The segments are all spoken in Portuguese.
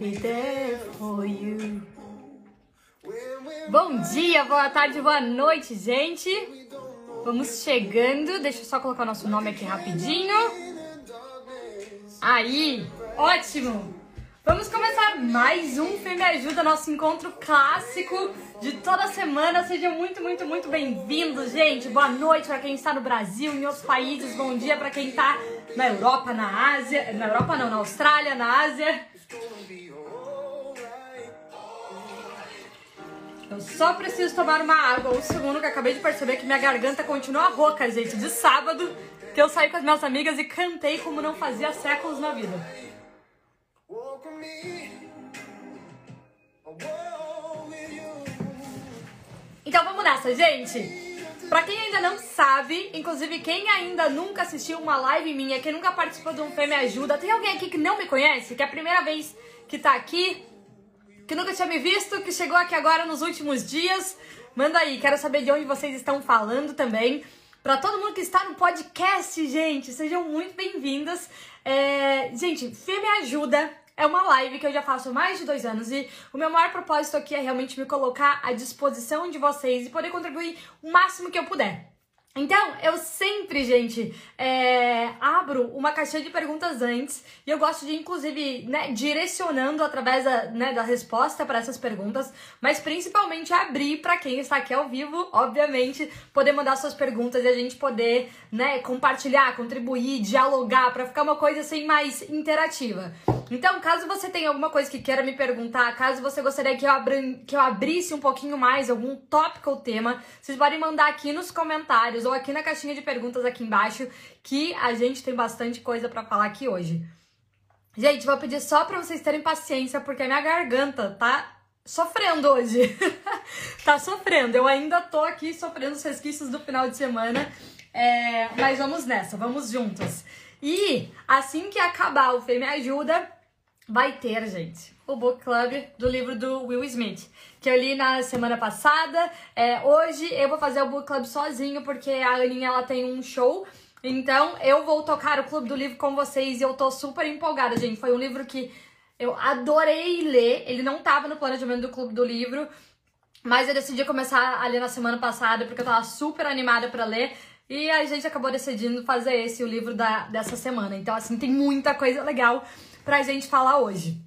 be there for you. Bom dia, boa tarde, boa noite, gente. Vamos chegando. Deixa eu só colocar o nosso nome aqui rapidinho. Aí, ótimo. Vamos começar mais um Fê Me Ajuda, nosso encontro clássico de toda semana. Sejam muito, muito, muito bem-vindos, gente. Boa noite para quem está no Brasil, em outros países. Bom dia para quem está na Europa, na Ásia. Na Europa não, na Austrália, na Ásia. Eu só preciso tomar uma água. Um segundo que eu acabei de perceber que minha garganta continua rouca, gente. De sábado, que eu saí com as minhas amigas e cantei como não fazia séculos na vida. Então vamos nessa, gente! Pra quem ainda não sabe, inclusive quem ainda nunca assistiu uma live minha, quem nunca participou de um Fê Me Ajuda, tem alguém aqui que não me conhece, que é a primeira vez que tá aqui, que nunca tinha me visto, que chegou aqui agora nos últimos dias? Manda aí, quero saber de onde vocês estão falando também. Para todo mundo que está no podcast, gente, sejam muito bem-vindas. É... Gente, Fê Me Ajuda é uma live que eu já faço há mais de dois anos e o meu maior propósito aqui é realmente me colocar à disposição de vocês e poder contribuir o máximo que eu puder. Então, eu sempre, gente, é, abro uma caixinha de perguntas antes e eu gosto de, inclusive, né, direcionando através da, né, da resposta para essas perguntas, mas principalmente abrir para quem está aqui ao vivo, obviamente, poder mandar suas perguntas e a gente poder, né, compartilhar, contribuir, dialogar, para ficar uma coisa assim mais interativa. Então, caso você tenha alguma coisa que queira me perguntar, caso você gostaria que eu, abri, que eu abrisse um pouquinho mais algum tópico ou tema, vocês podem mandar aqui nos comentários comentários ou aqui na caixinha de perguntas aqui embaixo, que a gente tem bastante coisa para falar aqui hoje. Gente, vou pedir só para vocês terem paciência, porque a minha garganta tá sofrendo hoje. tá sofrendo. Eu ainda tô aqui sofrendo os resquícios do final de semana. É, mas vamos nessa, vamos juntos. E assim que acabar o Fê Me Ajuda, vai ter, gente, o book club do livro do Will Smith, que eu li na semana passada. É, hoje eu vou fazer o book club sozinho, porque a Aninha ela tem um show. Então eu vou tocar o clube do livro com vocês e eu tô super empolgada, gente. Foi um livro que eu adorei ler. Ele não tava no planejamento do clube do livro, mas eu decidi começar a ler na semana passada porque eu tava super animada para ler. E a gente acabou decidindo fazer esse o livro da, dessa semana. Então, assim, tem muita coisa legal pra gente falar hoje.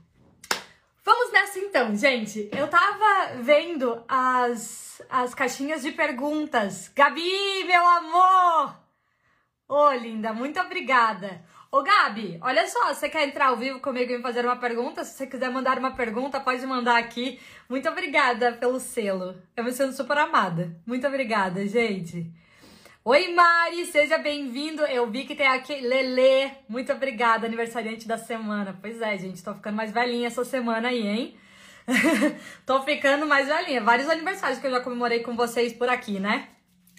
Vamos nessa então, gente. Eu tava vendo as, as caixinhas de perguntas. Gabi, meu amor! Ô, oh, linda, muito obrigada. Ô, Gabi, olha só, você quer entrar ao vivo comigo e me fazer uma pergunta? Se você quiser mandar uma pergunta, pode mandar aqui. Muito obrigada pelo selo. Eu me sinto super amada. Muito obrigada, gente. Oi, Mari, seja bem-vindo. Eu vi que tem aqui Lele. Muito obrigada, aniversariante da semana. Pois é, gente, tô ficando mais velhinha essa semana aí, hein? tô ficando mais velhinha. Vários aniversários que eu já comemorei com vocês por aqui, né?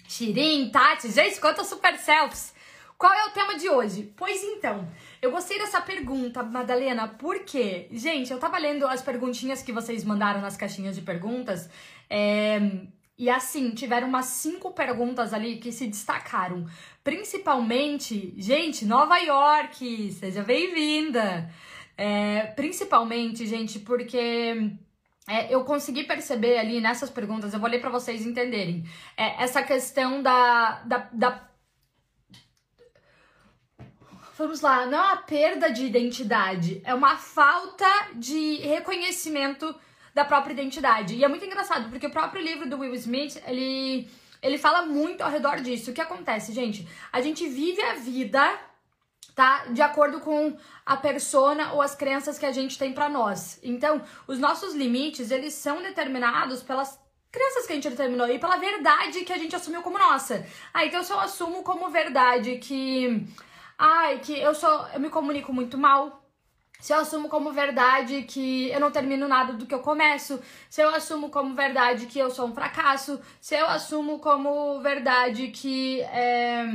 Shirin, Tati, gente, quanto super selfies. Qual é o tema de hoje? Pois então, eu gostei dessa pergunta, Madalena, por quê? Gente, eu tava lendo as perguntinhas que vocês mandaram nas caixinhas de perguntas. É, e assim, tiveram umas cinco perguntas ali que se destacaram. Principalmente, gente, Nova York, seja bem-vinda! É, principalmente, gente, porque é, eu consegui perceber ali nessas perguntas, eu vou ler para vocês entenderem, é, essa questão da, da, da. Vamos lá, não é uma perda de identidade, é uma falta de reconhecimento da própria identidade. E é muito engraçado, porque o próprio livro do Will Smith, ele, ele fala muito ao redor disso. O que acontece, gente? A gente vive a vida, tá? De acordo com a persona ou as crenças que a gente tem para nós. Então, os nossos limites, eles são determinados pelas crenças que a gente determinou e pela verdade que a gente assumiu como nossa. Ah, então se eu assumo como verdade que ai, que eu sou eu me comunico muito mal, se eu assumo como verdade que eu não termino nada do que eu começo, se eu assumo como verdade que eu sou um fracasso, se eu assumo como verdade que é,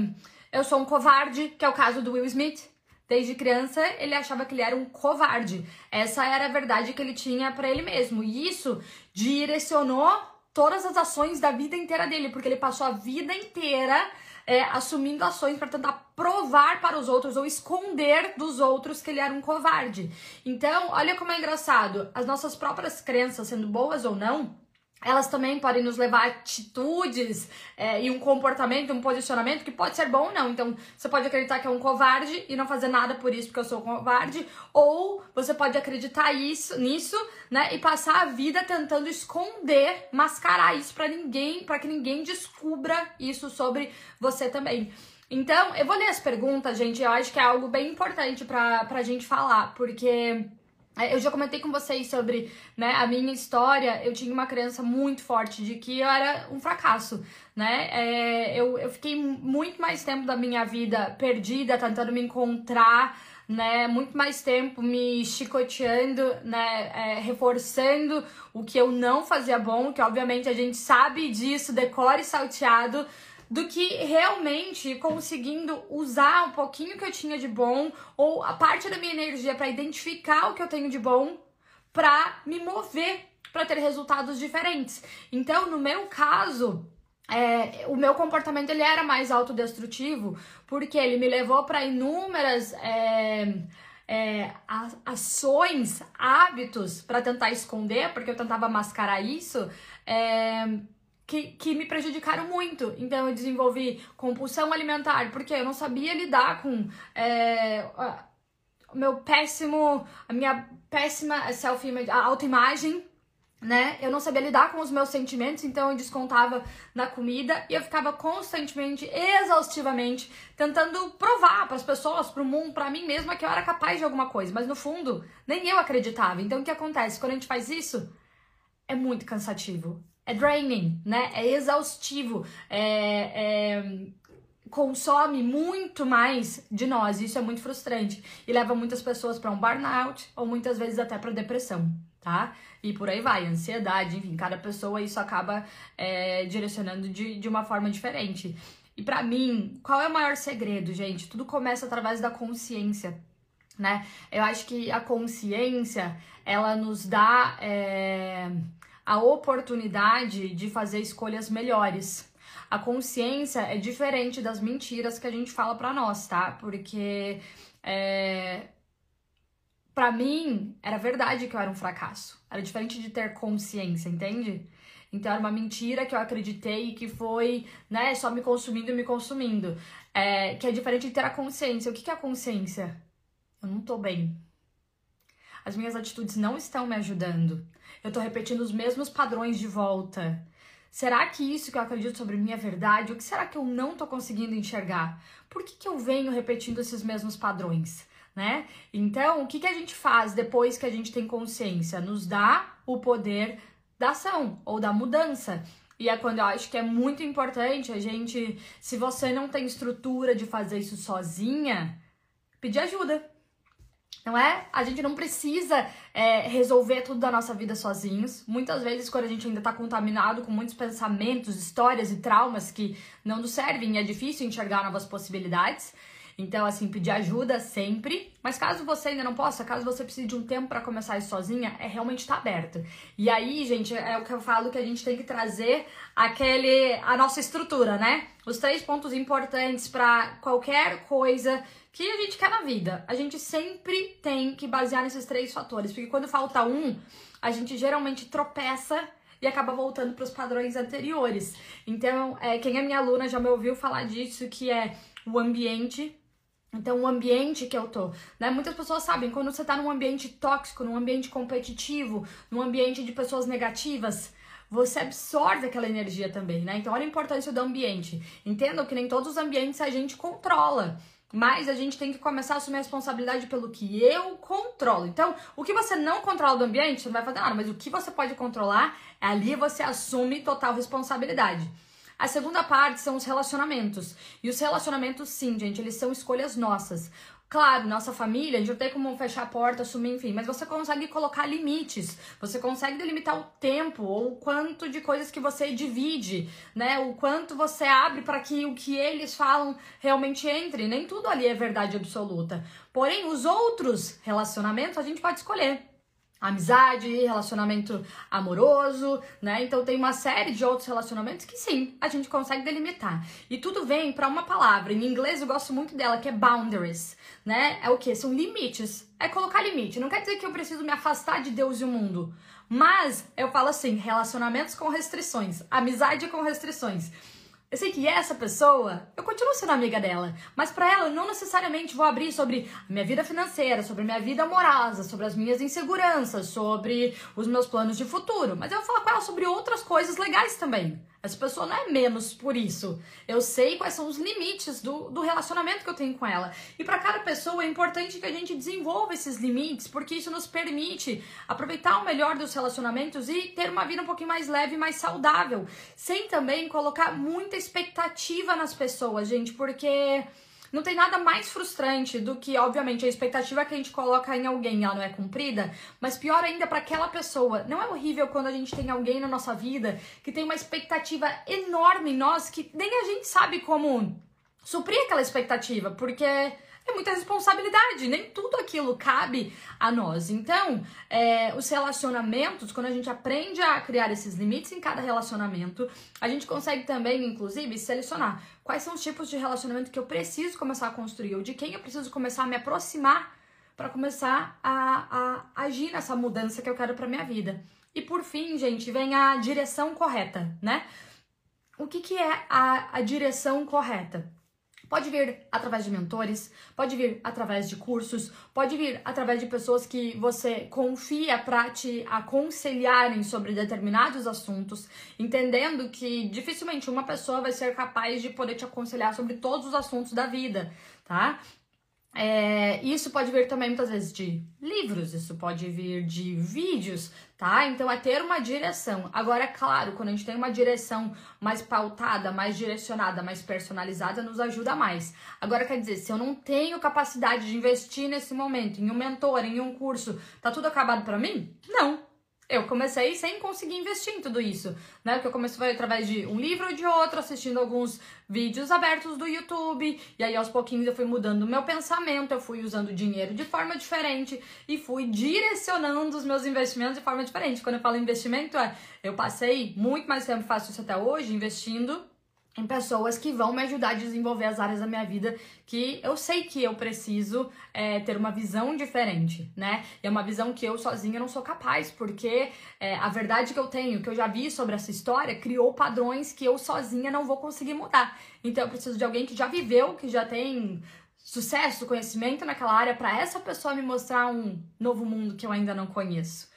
eu sou um covarde, que é o caso do Will Smith. Desde criança, ele achava que ele era um covarde. Essa era a verdade que ele tinha para ele mesmo. E isso direcionou todas as ações da vida inteira dele, porque ele passou a vida inteira é, assumindo ações para tentar provar para os outros ou esconder dos outros que ele era um covarde. Então, olha como é engraçado, as nossas próprias crenças, sendo boas ou não, elas também podem nos levar a atitudes é, e um comportamento, um posicionamento que pode ser bom ou não. Então, você pode acreditar que é um covarde e não fazer nada por isso porque eu sou covarde, ou você pode acreditar isso, nisso, né, e passar a vida tentando esconder, mascarar isso para ninguém, para que ninguém descubra isso sobre você também. Então, eu vou ler as perguntas, gente. Eu acho que é algo bem importante pra, pra gente falar, porque eu já comentei com vocês sobre né, a minha história. Eu tinha uma crença muito forte de que eu era um fracasso, né? É, eu, eu fiquei muito mais tempo da minha vida perdida, tentando me encontrar, né? Muito mais tempo me chicoteando, né? É, reforçando o que eu não fazia bom, que obviamente a gente sabe disso, decore salteado do que realmente conseguindo usar um pouquinho que eu tinha de bom ou a parte da minha energia para identificar o que eu tenho de bom para me mover para ter resultados diferentes. Então, no meu caso, é, o meu comportamento ele era mais autodestrutivo porque ele me levou para inúmeras é, é, ações, hábitos para tentar esconder, porque eu tentava mascarar isso. Que, que me prejudicaram muito. Então eu desenvolvi compulsão alimentar, porque eu não sabia lidar com é, o meu péssimo, a minha péssima self-image, a autoimagem, né? Eu não sabia lidar com os meus sentimentos, então eu descontava na comida e eu ficava constantemente, exaustivamente, tentando provar para as pessoas, para o mundo, para mim mesma que eu era capaz de alguma coisa, mas no fundo nem eu acreditava. Então o que acontece quando a gente faz isso? É muito cansativo é draining, né? É exaustivo, é, é, consome muito mais de nós. Isso é muito frustrante e leva muitas pessoas para um burnout ou muitas vezes até para depressão, tá? E por aí vai, ansiedade, enfim, cada pessoa isso acaba é, direcionando de, de uma forma diferente. E para mim, qual é o maior segredo, gente? Tudo começa através da consciência. Né? Eu acho que a consciência ela nos dá é, a oportunidade de fazer escolhas melhores. A consciência é diferente das mentiras que a gente fala para nós, tá? Porque é, para mim era verdade que eu era um fracasso. Era diferente de ter consciência, entende? Então era uma mentira que eu acreditei que foi, né, só me consumindo e me consumindo. É, que é diferente de ter a consciência. O que, que é a consciência? Eu não tô bem. As minhas atitudes não estão me ajudando. Eu tô repetindo os mesmos padrões de volta. Será que isso que eu acredito sobre mim é verdade? O que será que eu não tô conseguindo enxergar? Por que, que eu venho repetindo esses mesmos padrões? Né? Então, o que, que a gente faz depois que a gente tem consciência? Nos dá o poder da ação ou da mudança. E é quando eu acho que é muito importante a gente, se você não tem estrutura de fazer isso sozinha, pedir ajuda não é? A gente não precisa é, resolver tudo da nossa vida sozinhos. Muitas vezes, quando a gente ainda está contaminado com muitos pensamentos, histórias e traumas que não nos servem, é difícil enxergar novas possibilidades. Então, assim, pedir ajuda sempre. Mas caso você ainda não possa, caso você precise de um tempo para começar isso sozinha, é realmente estar tá aberto. E aí, gente, é o que eu falo que a gente tem que trazer aquele a nossa estrutura, né? Os três pontos importantes para qualquer coisa que a gente quer na vida. A gente sempre tem que basear nesses três fatores, porque quando falta um, a gente geralmente tropeça e acaba voltando para os padrões anteriores. Então, é, quem é minha aluna já me ouviu falar disso, que é o ambiente. Então, o ambiente que eu tô, né? Muitas pessoas sabem, quando você tá num ambiente tóxico, num ambiente competitivo, num ambiente de pessoas negativas, você absorve aquela energia também, né? Então, olha a importância do ambiente. Entendam que nem todos os ambientes a gente controla. Mas a gente tem que começar a assumir a responsabilidade pelo que eu controlo. Então, o que você não controla do ambiente, você não vai fazer nada, mas o que você pode controlar, ali você assume total responsabilidade. A segunda parte são os relacionamentos. E os relacionamentos, sim, gente, eles são escolhas nossas. Claro, nossa família, a gente não tem como fechar a porta, assumir, enfim, mas você consegue colocar limites, você consegue delimitar o tempo ou o quanto de coisas que você divide, né? O quanto você abre para que o que eles falam realmente entre. Nem tudo ali é verdade absoluta. Porém, os outros relacionamentos a gente pode escolher. Amizade, relacionamento amoroso, né? Então tem uma série de outros relacionamentos que sim, a gente consegue delimitar. E tudo vem para uma palavra. Em inglês eu gosto muito dela, que é boundaries, né? É o que? São limites. É colocar limite. Não quer dizer que eu preciso me afastar de Deus e o mundo. Mas eu falo assim, relacionamentos com restrições, amizade com restrições. Eu sei que essa pessoa, eu continuo sendo amiga dela, mas para ela eu não necessariamente vou abrir sobre a minha vida financeira, sobre a minha vida amorosa, sobre as minhas inseguranças, sobre os meus planos de futuro, mas eu vou falar com ela sobre outras coisas legais também. Essa pessoa não é menos por isso. Eu sei quais são os limites do, do relacionamento que eu tenho com ela. E para cada pessoa é importante que a gente desenvolva esses limites, porque isso nos permite aproveitar o melhor dos relacionamentos e ter uma vida um pouquinho mais leve e mais saudável. Sem também colocar muita expectativa nas pessoas, gente, porque não tem nada mais frustrante do que, obviamente, a expectativa que a gente coloca em alguém ela não é cumprida, mas pior ainda para aquela pessoa. Não é horrível quando a gente tem alguém na nossa vida que tem uma expectativa enorme em nós que nem a gente sabe como suprir aquela expectativa, porque é muita responsabilidade, nem tudo aquilo cabe a nós. Então, é, os relacionamentos, quando a gente aprende a criar esses limites em cada relacionamento, a gente consegue também, inclusive, selecionar quais são os tipos de relacionamento que eu preciso começar a construir, ou de quem eu preciso começar a me aproximar para começar a, a agir nessa mudança que eu quero para minha vida. E por fim, gente, vem a direção correta, né? O que, que é a, a direção correta? Pode vir através de mentores, pode vir através de cursos, pode vir através de pessoas que você confia para te aconselharem sobre determinados assuntos, entendendo que dificilmente uma pessoa vai ser capaz de poder te aconselhar sobre todos os assuntos da vida, tá? É, isso pode vir também muitas vezes de livros, isso pode vir de vídeos, tá? Então é ter uma direção. Agora, é claro, quando a gente tem uma direção mais pautada, mais direcionada, mais personalizada, nos ajuda mais. Agora, quer dizer, se eu não tenho capacidade de investir nesse momento em um mentor, em um curso, tá tudo acabado para mim? Não, eu comecei sem conseguir investir em tudo isso, né? Porque eu comecei através de um livro ou de outro, assistindo alguns vídeos abertos do YouTube, e aí aos pouquinhos eu fui mudando o meu pensamento, eu fui usando dinheiro de forma diferente e fui direcionando os meus investimentos de forma diferente. Quando eu falo investimento, é eu passei muito mais tempo, faço isso até hoje, investindo em pessoas que vão me ajudar a desenvolver as áreas da minha vida que eu sei que eu preciso é, ter uma visão diferente, né? E é uma visão que eu sozinha não sou capaz, porque é, a verdade que eu tenho, que eu já vi sobre essa história, criou padrões que eu sozinha não vou conseguir mudar. Então eu preciso de alguém que já viveu, que já tem sucesso, conhecimento naquela área, para essa pessoa me mostrar um novo mundo que eu ainda não conheço.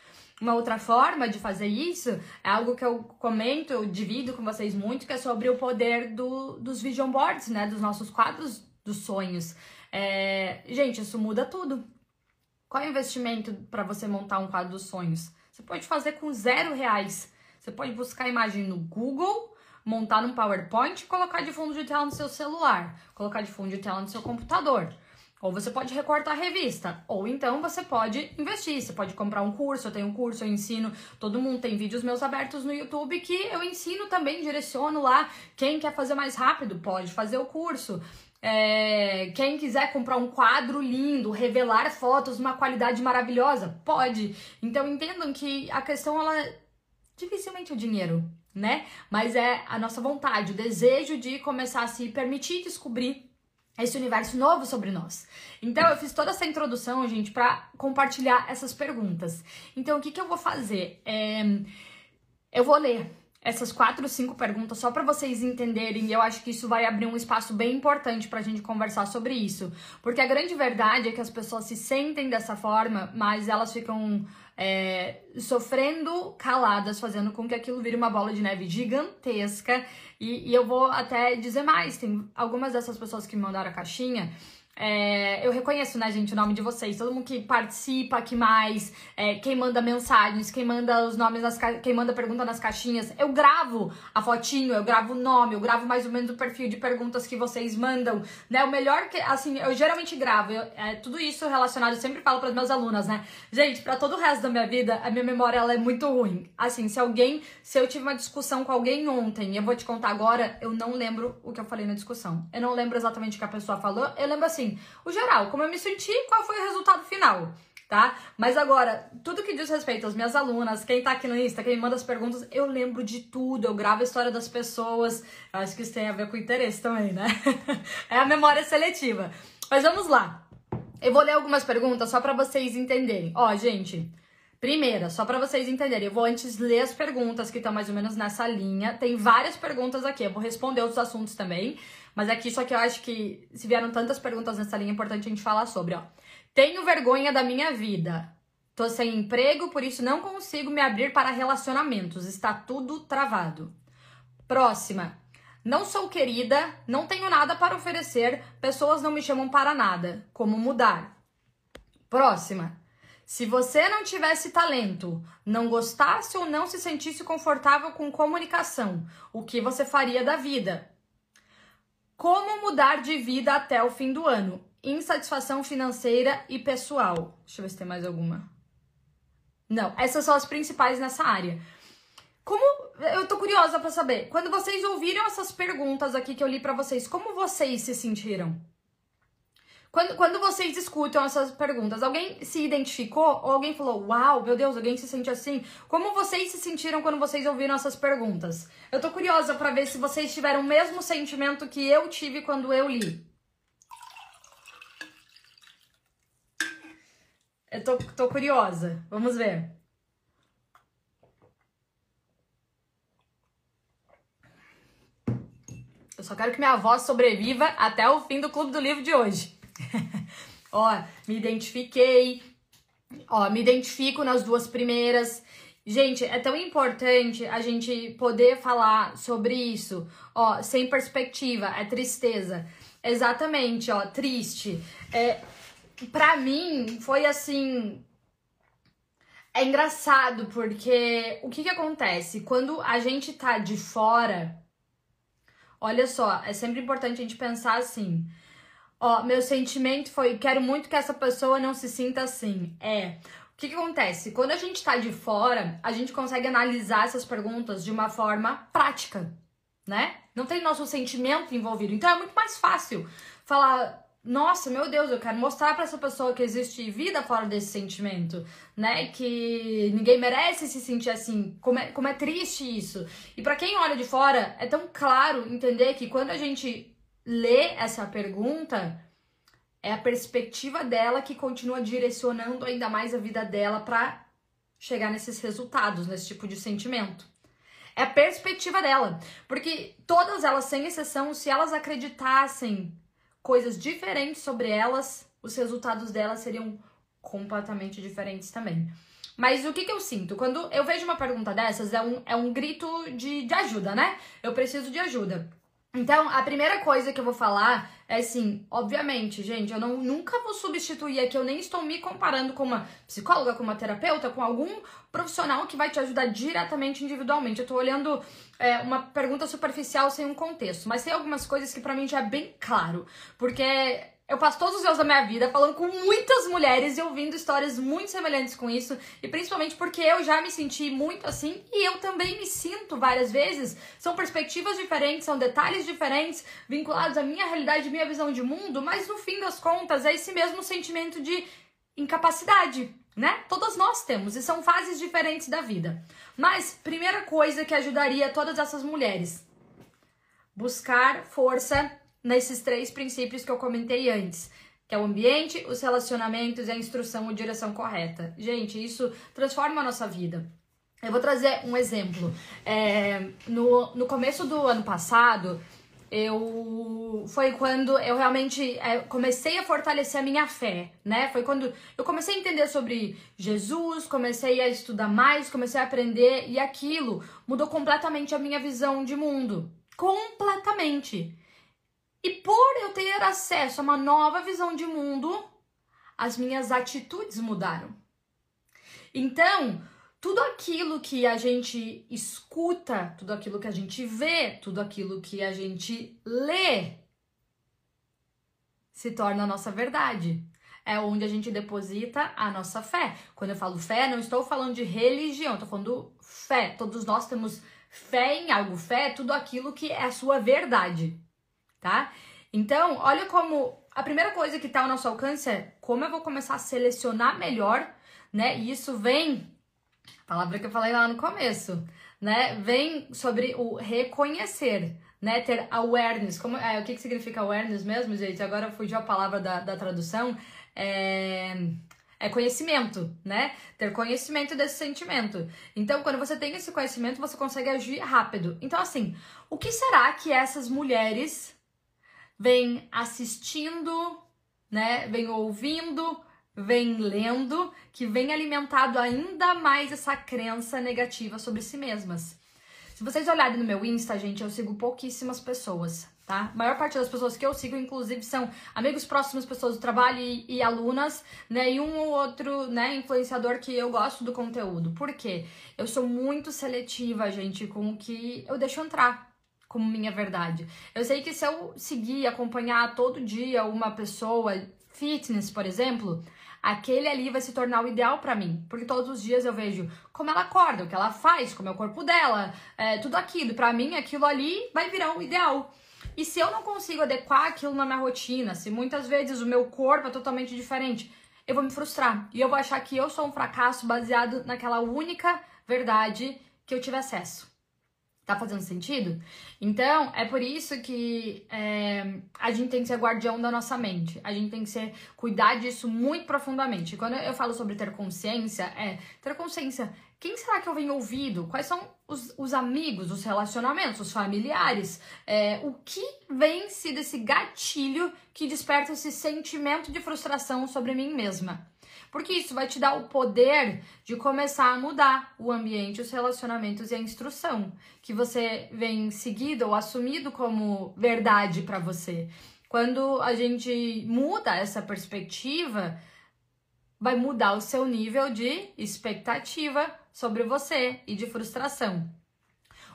Uma outra forma de fazer isso é algo que eu comento, eu divido com vocês muito, que é sobre o poder do, dos vision boards, né? Dos nossos quadros dos sonhos. É, gente, isso muda tudo. Qual é o investimento para você montar um quadro dos sonhos? Você pode fazer com zero reais. Você pode buscar a imagem no Google, montar num PowerPoint e colocar de fundo de tela no seu celular, colocar de fundo de tela no seu computador. Ou você pode recortar a revista, ou então você pode investir, você pode comprar um curso, eu tenho um curso, eu ensino, todo mundo tem vídeos meus abertos no YouTube que eu ensino também, direciono lá, quem quer fazer mais rápido pode fazer o curso. É, quem quiser comprar um quadro lindo, revelar fotos, uma qualidade maravilhosa, pode. Então entendam que a questão ela dificilmente é o dinheiro, né? Mas é a nossa vontade, o desejo de começar a se permitir descobrir esse universo novo sobre nós. Então eu fiz toda essa introdução, gente, para compartilhar essas perguntas. Então o que, que eu vou fazer? É, eu vou ler essas quatro, cinco perguntas só para vocês entenderem. E eu acho que isso vai abrir um espaço bem importante para a gente conversar sobre isso, porque a grande verdade é que as pessoas se sentem dessa forma, mas elas ficam é, sofrendo caladas, fazendo com que aquilo vire uma bola de neve gigantesca. E, e eu vou até dizer mais: tem algumas dessas pessoas que me mandaram a caixinha é, eu reconheço, né, gente, o nome de vocês. Todo mundo que participa aqui mais, é, quem manda mensagens, quem manda os nomes, nas quem manda pergunta nas caixinhas. Eu gravo a fotinho, eu gravo o nome, eu gravo mais ou menos o perfil de perguntas que vocês mandam, né? O melhor que, assim, eu geralmente gravo. Eu, é, tudo isso relacionado, eu sempre falo para meus alunas, né? Gente, para todo o resto da minha vida, a minha memória ela é muito ruim. Assim, se alguém, se eu tive uma discussão com alguém ontem, eu vou te contar agora, eu não lembro o que eu falei na discussão. Eu não lembro exatamente o que a pessoa falou. Eu lembro assim, o geral, como eu me senti, qual foi o resultado final. tá? Mas agora, tudo que diz respeito às minhas alunas, quem tá aqui no Insta, quem me manda as perguntas, eu lembro de tudo, eu gravo a história das pessoas. Acho que isso tem a ver com interesse também, né? é a memória seletiva. Mas vamos lá. Eu vou ler algumas perguntas só para vocês entenderem. Ó, gente, primeira, só para vocês entenderem, eu vou antes ler as perguntas que estão mais ou menos nessa linha. Tem várias perguntas aqui, eu vou responder outros assuntos também. Mas aqui, só que eu acho que se vieram tantas perguntas nessa linha, é importante a gente falar sobre, ó. Tenho vergonha da minha vida. Tô sem emprego, por isso não consigo me abrir para relacionamentos. Está tudo travado. Próxima. Não sou querida, não tenho nada para oferecer, pessoas não me chamam para nada. Como mudar? Próxima. Se você não tivesse talento, não gostasse ou não se sentisse confortável com comunicação, o que você faria da vida? Como mudar de vida até o fim do ano? insatisfação financeira e pessoal. Deixa eu ver se tem mais alguma. Não, essas são as principais nessa área. Como eu tô curiosa para saber, quando vocês ouviram essas perguntas aqui que eu li para vocês, como vocês se sentiram? Quando, quando vocês escutam essas perguntas, alguém se identificou ou alguém falou, uau, meu Deus, alguém se sente assim? Como vocês se sentiram quando vocês ouviram essas perguntas? Eu tô curiosa para ver se vocês tiveram o mesmo sentimento que eu tive quando eu li. Eu tô, tô curiosa. Vamos ver. Eu só quero que minha voz sobreviva até o fim do clube do livro de hoje. Ó, me identifiquei. Ó, me identifico nas duas primeiras. Gente, é tão importante a gente poder falar sobre isso. Ó, sem perspectiva, é tristeza. Exatamente, ó, triste. É, pra mim, foi assim. É engraçado, porque o que que acontece? Quando a gente tá de fora, olha só, é sempre importante a gente pensar assim. Ó, meu sentimento foi: quero muito que essa pessoa não se sinta assim. É. O que, que acontece? Quando a gente tá de fora, a gente consegue analisar essas perguntas de uma forma prática, né? Não tem nosso sentimento envolvido. Então é muito mais fácil falar nossa, meu Deus, eu quero mostrar para essa pessoa que existe vida fora desse sentimento, né? Que ninguém merece se sentir assim. Como é, como é triste isso. E para quem olha de fora, é tão claro entender que quando a gente lê essa pergunta, é a perspectiva dela que continua direcionando ainda mais a vida dela para chegar nesses resultados, nesse tipo de sentimento. É a perspectiva dela. Porque todas elas, sem exceção, se elas acreditassem coisas diferentes sobre elas, os resultados delas seriam completamente diferentes também. Mas o que, que eu sinto? Quando eu vejo uma pergunta dessas, é um, é um grito de, de ajuda, né? Eu preciso de ajuda. Então, a primeira coisa que eu vou falar é assim, obviamente, gente, eu não, nunca vou substituir aqui, eu nem estou me comparando com uma psicóloga, com uma terapeuta, com algum profissional que vai te ajudar diretamente, individualmente. Eu tô olhando é, uma pergunta superficial sem um contexto, mas tem algumas coisas que para mim já é bem claro, porque eu passo todos os anos da minha vida falando com muitas mulheres e ouvindo histórias muito semelhantes com isso, e principalmente porque eu já me senti muito assim e eu também me sinto várias vezes. São perspectivas diferentes, são detalhes diferentes, vinculados à minha realidade, minha visão de mundo, mas no fim das contas é esse mesmo sentimento de incapacidade, né? Todas nós temos e são fases diferentes da vida. Mas primeira coisa que ajudaria todas essas mulheres, buscar força nesses três princípios que eu comentei antes, que é o ambiente, os relacionamentos e a instrução ou direção correta. Gente, isso transforma a nossa vida. Eu vou trazer um exemplo. É, no, no começo do ano passado, eu foi quando eu realmente é, comecei a fortalecer a minha fé, né? Foi quando eu comecei a entender sobre Jesus, comecei a estudar mais, comecei a aprender e aquilo mudou completamente a minha visão de mundo, completamente. E por eu ter acesso a uma nova visão de mundo, as minhas atitudes mudaram. Então, tudo aquilo que a gente escuta, tudo aquilo que a gente vê, tudo aquilo que a gente lê, se torna a nossa verdade. É onde a gente deposita a nossa fé. Quando eu falo fé, não estou falando de religião, estou falando fé. Todos nós temos fé em algo. Fé é tudo aquilo que é a sua verdade tá? Então, olha como a primeira coisa que está ao nosso alcance é como eu vou começar a selecionar melhor, né? E isso vem, a palavra que eu falei lá no começo, né? Vem sobre o reconhecer, né? Ter awareness. Como, é, o que, que significa awareness mesmo, gente? Agora fugiu a palavra da, da tradução. É, é conhecimento, né? Ter conhecimento desse sentimento. Então, quando você tem esse conhecimento, você consegue agir rápido. Então, assim, o que será que essas mulheres vem assistindo, né? Vem ouvindo, vem lendo, que vem alimentado ainda mais essa crença negativa sobre si mesmas. Se vocês olharem no meu Insta, gente, eu sigo pouquíssimas pessoas, tá? A maior parte das pessoas que eu sigo, inclusive, são amigos próximos, pessoas do trabalho e, e, alunas, né? E um ou outro, né, influenciador que eu gosto do conteúdo. Por quê? Eu sou muito seletiva, gente, com o que eu deixo entrar como minha verdade. Eu sei que se eu seguir, acompanhar todo dia uma pessoa, fitness, por exemplo, aquele ali vai se tornar o ideal para mim, porque todos os dias eu vejo como ela acorda, o que ela faz, como é o corpo dela, é, tudo aquilo. Para mim, aquilo ali vai virar o ideal. E se eu não consigo adequar aquilo na minha rotina, se muitas vezes o meu corpo é totalmente diferente, eu vou me frustrar e eu vou achar que eu sou um fracasso baseado naquela única verdade que eu tive acesso. Tá fazendo sentido? Então, é por isso que é, a gente tem que ser guardião da nossa mente. A gente tem que ser, cuidar disso muito profundamente. Quando eu falo sobre ter consciência, é ter consciência. Quem será que eu venho ouvido? Quais são os, os amigos, os relacionamentos, os familiares? É, o que vem se desse gatilho que desperta esse sentimento de frustração sobre mim mesma? Porque isso vai te dar o poder de começar a mudar o ambiente, os relacionamentos e a instrução que você vem seguido ou assumido como verdade para você. Quando a gente muda essa perspectiva, vai mudar o seu nível de expectativa sobre você e de frustração.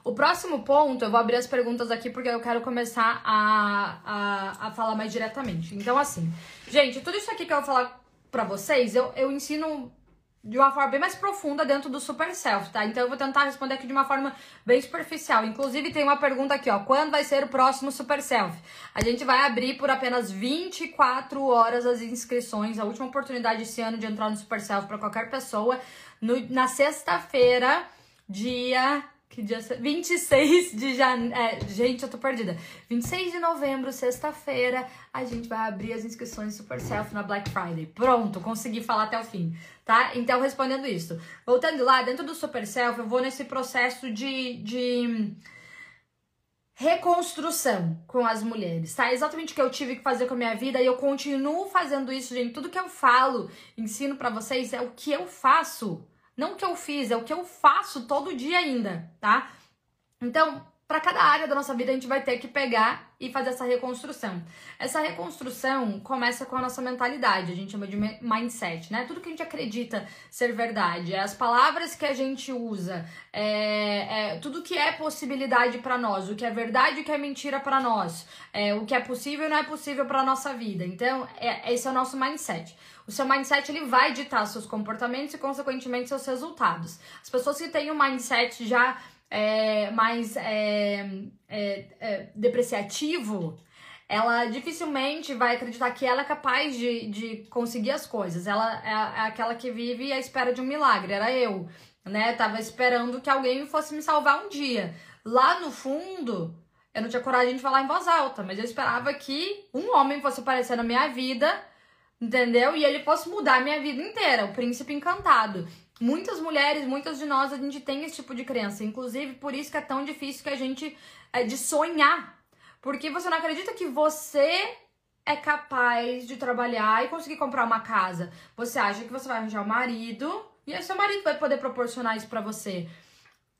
O próximo ponto, eu vou abrir as perguntas aqui porque eu quero começar a, a, a falar mais diretamente. Então, assim, gente, tudo isso aqui que eu vou falar para vocês, eu, eu ensino de uma forma bem mais profunda dentro do Super Self, tá? Então eu vou tentar responder aqui de uma forma bem superficial. Inclusive tem uma pergunta aqui, ó, quando vai ser o próximo Super Self? A gente vai abrir por apenas 24 horas as inscrições, a última oportunidade esse ano de entrar no Super Self para qualquer pessoa, no, na sexta-feira, dia que dia? 26 de janeiro. É, gente, eu tô perdida. 26 de novembro, sexta-feira, a gente vai abrir as inscrições Super Self na Black Friday. Pronto, consegui falar até o fim, tá? Então, respondendo isso. Voltando lá, dentro do Super Self, eu vou nesse processo de. de reconstrução com as mulheres, tá? Exatamente o que eu tive que fazer com a minha vida e eu continuo fazendo isso, gente. Tudo que eu falo, ensino para vocês é o que eu faço não o que eu fiz, é o que eu faço todo dia ainda, tá? Então, para cada área da nossa vida, a gente vai ter que pegar e fazer essa reconstrução. Essa reconstrução começa com a nossa mentalidade, a gente chama de mindset, né? Tudo que a gente acredita ser verdade, as palavras que a gente usa, é, é tudo que é possibilidade para nós, o que é verdade e o que é mentira para nós, é, o que é possível e não é possível para nossa vida. Então, é, esse é o nosso mindset. O seu mindset ele vai ditar seus comportamentos e, consequentemente, seus resultados. As pessoas que têm um mindset já é, mais é, é, é, depreciativo, ela dificilmente vai acreditar que ela é capaz de, de conseguir as coisas. Ela é, é aquela que vive à espera de um milagre. Era eu, né? Tava esperando que alguém fosse me salvar um dia. Lá no fundo, eu não tinha coragem de falar em voz alta, mas eu esperava que um homem fosse aparecer na minha vida entendeu? E ele fosse mudar a minha vida inteira, o príncipe encantado. Muitas mulheres, muitas de nós, a gente tem esse tipo de crença. Inclusive, por isso que é tão difícil que a gente é de sonhar. Porque você não acredita que você é capaz de trabalhar e conseguir comprar uma casa. Você acha que você vai arranjar um marido e o seu marido vai poder proporcionar isso para você.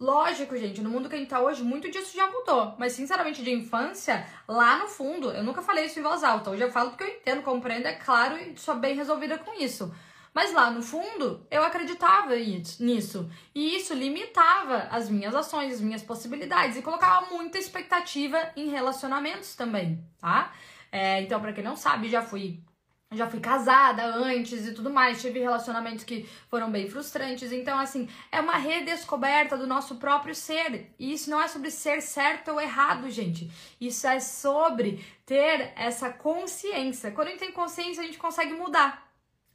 Lógico, gente, no mundo que a gente tá hoje, muito disso já mudou. Mas, sinceramente, de infância, lá no fundo, eu nunca falei isso em voz alta. Hoje eu falo porque eu entendo, compreendo, é claro, e sou bem resolvida com isso. Mas lá no fundo, eu acreditava nisso. E isso limitava as minhas ações, as minhas possibilidades. E colocava muita expectativa em relacionamentos também, tá? É, então, para quem não sabe, já fui já fui casada antes e tudo mais, tive relacionamentos que foram bem frustrantes. Então, assim, é uma redescoberta do nosso próprio ser. E isso não é sobre ser certo ou errado, gente. Isso é sobre ter essa consciência. Quando a gente tem consciência, a gente consegue mudar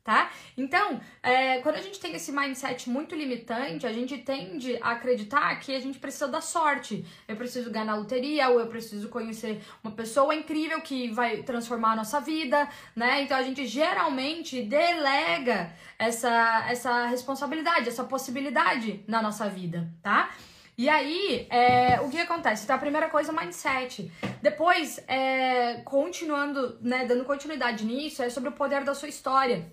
tá? Então, é, quando a gente tem esse mindset muito limitante, a gente tende a acreditar que a gente precisa da sorte. Eu preciso ganhar na loteria, ou eu preciso conhecer uma pessoa incrível que vai transformar a nossa vida, né? Então a gente geralmente delega essa, essa responsabilidade, essa possibilidade na nossa vida, tá? E aí, é, o que acontece? Então, a primeira coisa é mindset. Depois, é, continuando, né, dando continuidade nisso, é sobre o poder da sua história.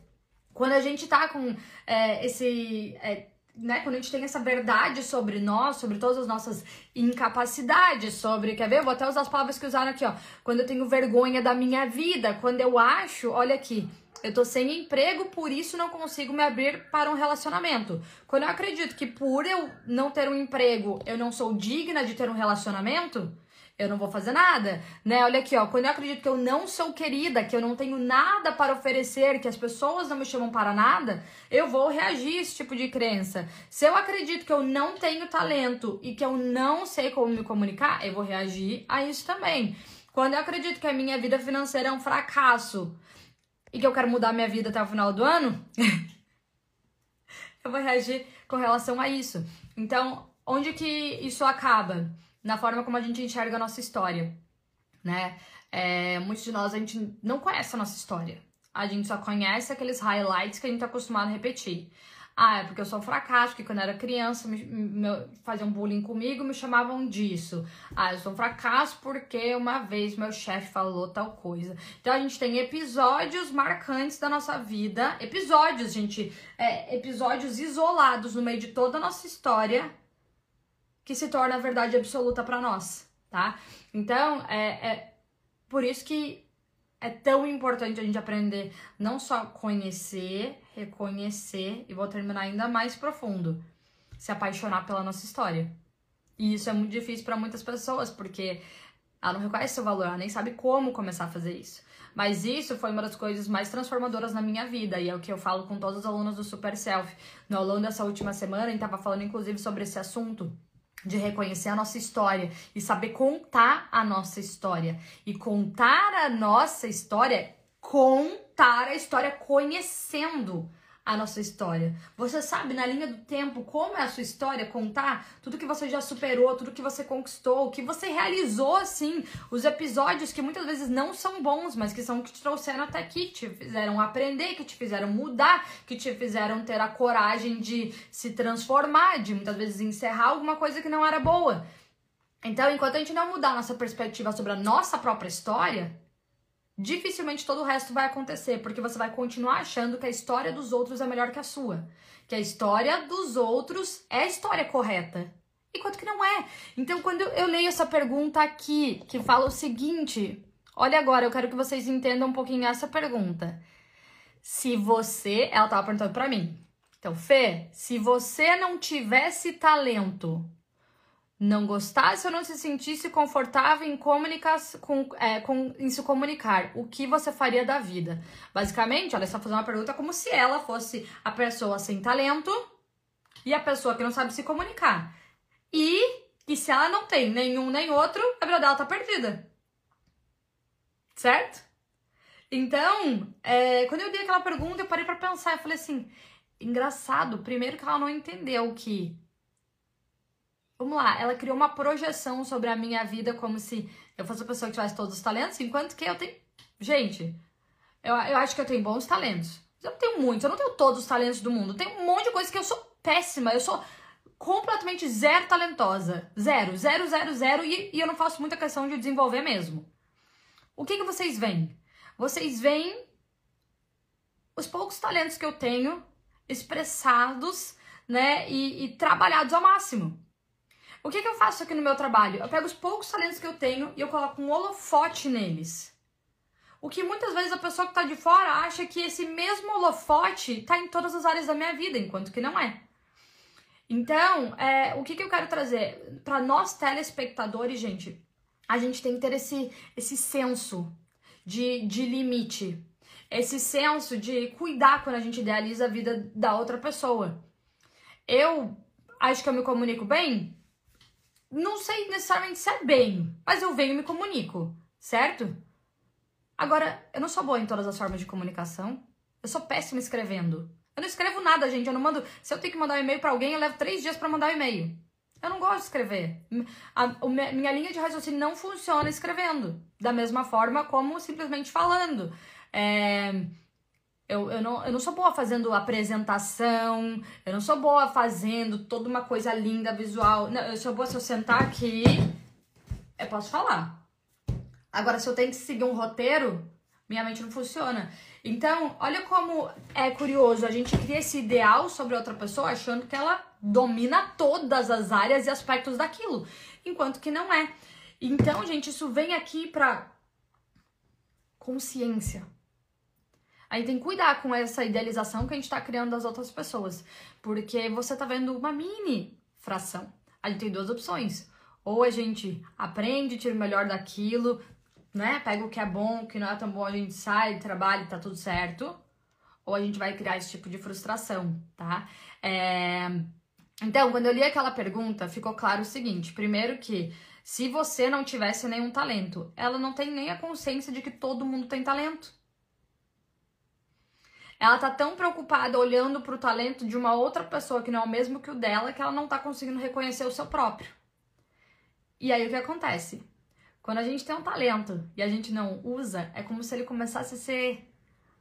Quando a gente tá com é, esse. É, né, quando a gente tem essa verdade sobre nós, sobre todas as nossas incapacidades, sobre, quer ver? Eu vou até usar as palavras que usaram aqui, ó. Quando eu tenho vergonha da minha vida, quando eu acho, olha aqui, eu tô sem emprego, por isso não consigo me abrir para um relacionamento. Quando eu acredito que por eu não ter um emprego, eu não sou digna de ter um relacionamento, eu não vou fazer nada, né? Olha aqui, ó, quando eu acredito que eu não sou querida, que eu não tenho nada para oferecer, que as pessoas não me chamam para nada, eu vou reagir a esse tipo de crença. Se eu acredito que eu não tenho talento e que eu não sei como me comunicar, eu vou reagir a isso também. Quando eu acredito que a minha vida financeira é um fracasso e que eu quero mudar minha vida até o final do ano, eu vou reagir com relação a isso. Então, onde que isso acaba? Na forma como a gente enxerga a nossa história, né? É, muitos de nós a gente não conhece a nossa história. A gente só conhece aqueles highlights que a gente tá acostumado a repetir. Ah, é porque eu sou um fracasso, porque quando eu era criança me, me, faziam bullying comigo me chamavam disso. Ah, eu sou um fracasso porque uma vez meu chefe falou tal coisa. Então a gente tem episódios marcantes da nossa vida, episódios, gente, é, episódios isolados no meio de toda a nossa história que se torna a verdade absoluta para nós, tá? Então, é, é por isso que é tão importante a gente aprender não só conhecer, reconhecer e vou terminar ainda mais profundo, se apaixonar pela nossa história. E isso é muito difícil para muitas pessoas, porque ela não reconhece seu valor, ela nem sabe como começar a fazer isso. Mas isso foi uma das coisas mais transformadoras na minha vida, e é o que eu falo com todos os alunos do Super Self. No aluno dessa última semana, a gente tava falando inclusive sobre esse assunto de reconhecer a nossa história e saber contar a nossa história. E contar a nossa história, contar a história conhecendo a nossa história. Você sabe na linha do tempo como é a sua história, contar tudo que você já superou, tudo que você conquistou, o que você realizou, assim, os episódios que muitas vezes não são bons, mas que são que te trouxeram até aqui, te fizeram aprender, que te fizeram mudar, que te fizeram ter a coragem de se transformar, de muitas vezes encerrar alguma coisa que não era boa. Então, enquanto a gente não mudar a nossa perspectiva sobre a nossa própria história, dificilmente todo o resto vai acontecer, porque você vai continuar achando que a história dos outros é melhor que a sua. Que a história dos outros é a história correta. Enquanto que não é. Então, quando eu leio essa pergunta aqui, que fala o seguinte: olha agora, eu quero que vocês entendam um pouquinho essa pergunta. Se você. Ela tava perguntando para mim. Então, Fê, se você não tivesse talento, não gostasse ou não se sentisse confortável em, com, é, com, em se comunicar, o que você faria da vida? Basicamente, ela está fazendo uma pergunta como se ela fosse a pessoa sem talento e a pessoa que não sabe se comunicar. E que se ela não tem nenhum nem outro, a vida dela tá perdida. Certo? Então, é, quando eu vi aquela pergunta, eu parei para pensar. Eu falei assim: engraçado, primeiro que ela não entendeu que Vamos lá, ela criou uma projeção sobre a minha vida como se eu fosse a pessoa que tivesse todos os talentos, enquanto que eu tenho. Gente, eu, eu acho que eu tenho bons talentos. Eu não tenho muitos, eu não tenho todos os talentos do mundo. Tem um monte de coisa que eu sou péssima, eu sou completamente zero talentosa. Zero, zero, zero, zero, e, e eu não faço muita questão de desenvolver mesmo. O que, que vocês veem? Vocês veem os poucos talentos que eu tenho expressados, né, e, e trabalhados ao máximo. O que, que eu faço aqui no meu trabalho? Eu pego os poucos talentos que eu tenho e eu coloco um holofote neles. O que muitas vezes a pessoa que está de fora acha que esse mesmo holofote está em todas as áreas da minha vida, enquanto que não é. Então, é, o que, que eu quero trazer? Para nós telespectadores, gente, a gente tem que ter esse, esse senso de, de limite. esse senso de cuidar quando a gente idealiza a vida da outra pessoa. Eu acho que eu me comunico bem? Não sei necessariamente se é bem, mas eu venho e me comunico, certo? Agora, eu não sou boa em todas as formas de comunicação. Eu sou péssima escrevendo. Eu não escrevo nada, gente. Eu não mando. Se eu tenho que mandar um e-mail para alguém, eu levo três dias para mandar um e-mail. Eu não gosto de escrever. A, a, minha linha de raciocínio não funciona escrevendo. Da mesma forma como simplesmente falando. É, eu, eu, não, eu não sou boa fazendo apresentação, eu não sou boa fazendo toda uma coisa linda visual. Não, eu sou boa se eu sentar aqui, eu posso falar. Agora, se eu tenho que seguir um roteiro, minha mente não funciona. Então, olha como é curioso. A gente cria esse ideal sobre outra pessoa achando que ela domina todas as áreas e aspectos daquilo, enquanto que não é. Então, gente, isso vem aqui pra consciência. Aí tem que cuidar com essa idealização que a gente tá criando das outras pessoas, porque você tá vendo uma mini fração. A gente tem duas opções. Ou a gente aprende, tira o melhor daquilo, né? Pega o que é bom, o que não é tão bom, a gente sai, trabalha tá tudo certo. Ou a gente vai criar esse tipo de frustração, tá? É... Então, quando eu li aquela pergunta, ficou claro o seguinte: primeiro que se você não tivesse nenhum talento, ela não tem nem a consciência de que todo mundo tem talento. Ela tá tão preocupada olhando pro talento de uma outra pessoa que não é o mesmo que o dela, que ela não tá conseguindo reconhecer o seu próprio. E aí o que acontece? Quando a gente tem um talento e a gente não usa, é como se ele começasse a ser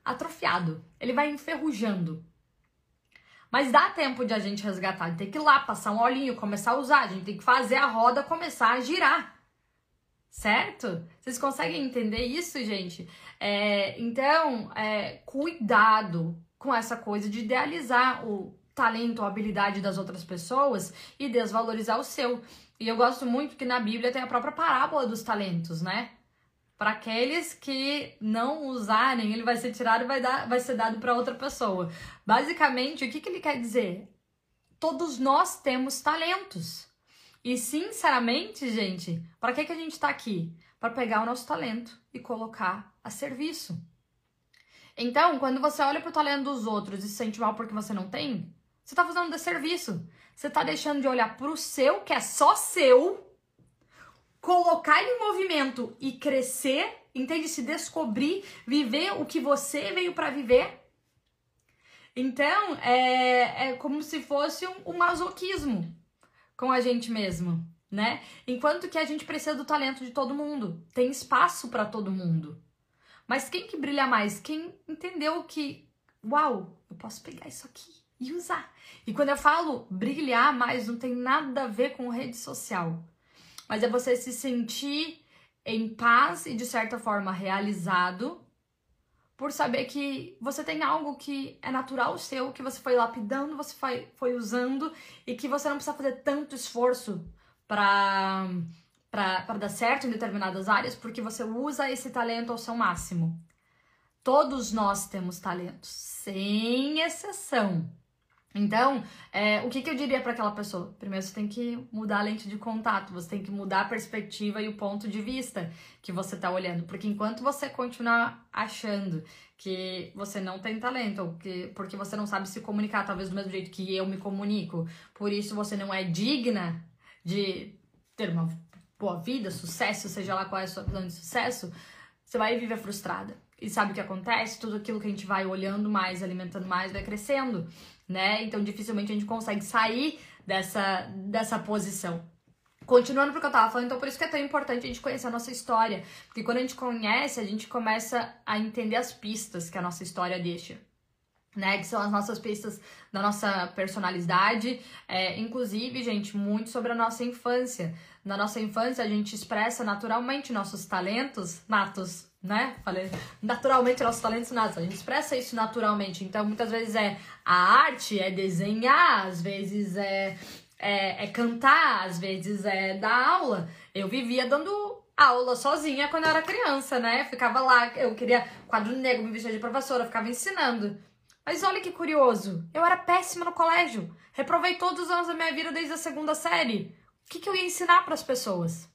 atrofiado. Ele vai enferrujando. Mas dá tempo de a gente resgatar. A gente tem que ir lá, passar um olhinho, começar a usar. A gente tem que fazer a roda começar a girar. Certo? Vocês conseguem entender isso, gente? É, então, é, cuidado com essa coisa de idealizar o talento, a habilidade das outras pessoas e desvalorizar o seu. E eu gosto muito que na Bíblia tem a própria parábola dos talentos, né? Para aqueles que não usarem, ele vai ser tirado e vai, dar, vai ser dado para outra pessoa. Basicamente, o que, que ele quer dizer? Todos nós temos talentos. E sinceramente, gente, para que, que a gente está aqui? Para pegar o nosso talento e colocar a serviço. Então, quando você olha para o talento dos outros e se sente mal porque você não tem, você está fazendo um desserviço. Você está deixando de olhar para o seu, que é só seu, colocar ele em movimento e crescer, entende? Se descobrir, viver o que você veio para viver. Então, é, é como se fosse um, um masoquismo com a gente mesmo, né? Enquanto que a gente precisa do talento de todo mundo, tem espaço para todo mundo. Mas quem que brilha mais? Quem entendeu que, uau, eu posso pegar isso aqui e usar. E quando eu falo brilhar mais, não tem nada a ver com rede social. Mas é você se sentir em paz e de certa forma realizado por saber que você tem algo que é natural seu, que você foi lapidando, você foi, foi usando e que você não precisa fazer tanto esforço para para dar certo em determinadas áreas, porque você usa esse talento ao seu máximo. Todos nós temos talentos, sem exceção. Então, é, o que, que eu diria para aquela pessoa? Primeiro, você tem que mudar a lente de contato, você tem que mudar a perspectiva e o ponto de vista que você está olhando. Porque enquanto você continuar achando que você não tem talento, ou que, porque você não sabe se comunicar, talvez do mesmo jeito que eu me comunico, por isso você não é digna de ter uma boa vida, sucesso, seja lá qual é o seu plano de sucesso, você vai viver frustrada. E sabe o que acontece? Tudo aquilo que a gente vai olhando mais, alimentando mais, vai crescendo né? Então dificilmente a gente consegue sair dessa, dessa posição. Continuando porque eu tava falando, então por isso que é tão importante a gente conhecer a nossa história. Porque quando a gente conhece, a gente começa a entender as pistas que a nossa história deixa. Né, que são as nossas pistas da nossa personalidade, é, inclusive, gente, muito sobre a nossa infância. Na nossa infância, a gente expressa naturalmente nossos talentos natos, né? Falei, naturalmente nossos talentos natos, a gente expressa isso naturalmente. Então, muitas vezes é a arte, é desenhar, às vezes é, é, é cantar, às vezes é dar aula. Eu vivia dando aula sozinha quando eu era criança, né? ficava lá, eu queria quadro negro, me vestia de professora, ficava ensinando. Mas olha que curioso, eu era péssima no colégio. Reprovei todos os anos da minha vida desde a segunda série. O que, que eu ia ensinar para as pessoas?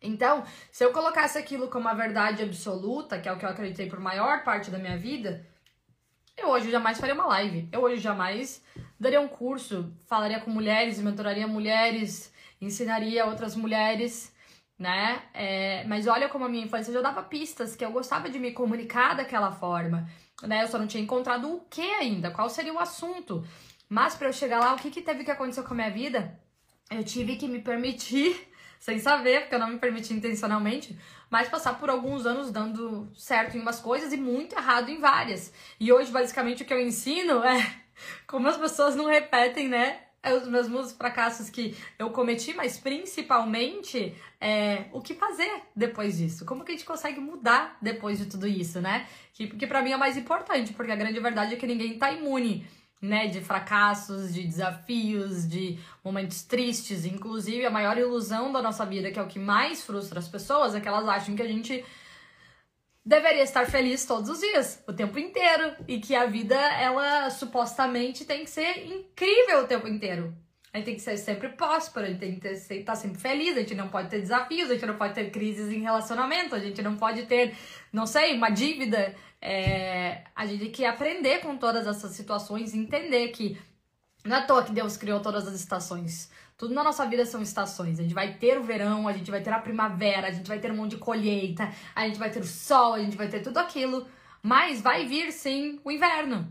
Então, se eu colocasse aquilo como a verdade absoluta, que é o que eu acreditei por maior parte da minha vida, eu hoje jamais faria uma live. Eu hoje jamais daria um curso, falaria com mulheres, mentoraria mulheres, ensinaria outras mulheres, né? É, mas olha como a minha infância já dava pistas que eu gostava de me comunicar daquela forma, né? Eu só não tinha encontrado o que ainda, qual seria o assunto. Mas para eu chegar lá, o que, que teve que acontecer com a minha vida? Eu tive que me permitir sem saber, porque eu não me permiti intencionalmente, mas passar por alguns anos dando certo em umas coisas e muito errado em várias. E hoje, basicamente, o que eu ensino é como as pessoas não repetem, né? É os mesmos fracassos que eu cometi, mas principalmente é, o que fazer depois disso. Como que a gente consegue mudar depois de tudo isso, né? Que, que para mim é o mais importante, porque a grande verdade é que ninguém tá imune né, de fracassos, de desafios, de momentos tristes. Inclusive, a maior ilusão da nossa vida, que é o que mais frustra as pessoas, é que elas acham que a gente deveria estar feliz todos os dias, o tempo inteiro, e que a vida, ela supostamente tem que ser incrível o tempo inteiro. A gente tem que ser sempre próspero, a gente tem que estar tá sempre feliz, a gente não pode ter desafios, a gente não pode ter crises em relacionamento, a gente não pode ter, não sei, uma dívida é, a gente tem que aprender com todas essas situações e entender que não é à toa que Deus criou todas as estações. Tudo na nossa vida são estações. A gente vai ter o verão, a gente vai ter a primavera, a gente vai ter um monte de colheita, a gente vai ter o sol, a gente vai ter tudo aquilo. Mas vai vir sim o inverno.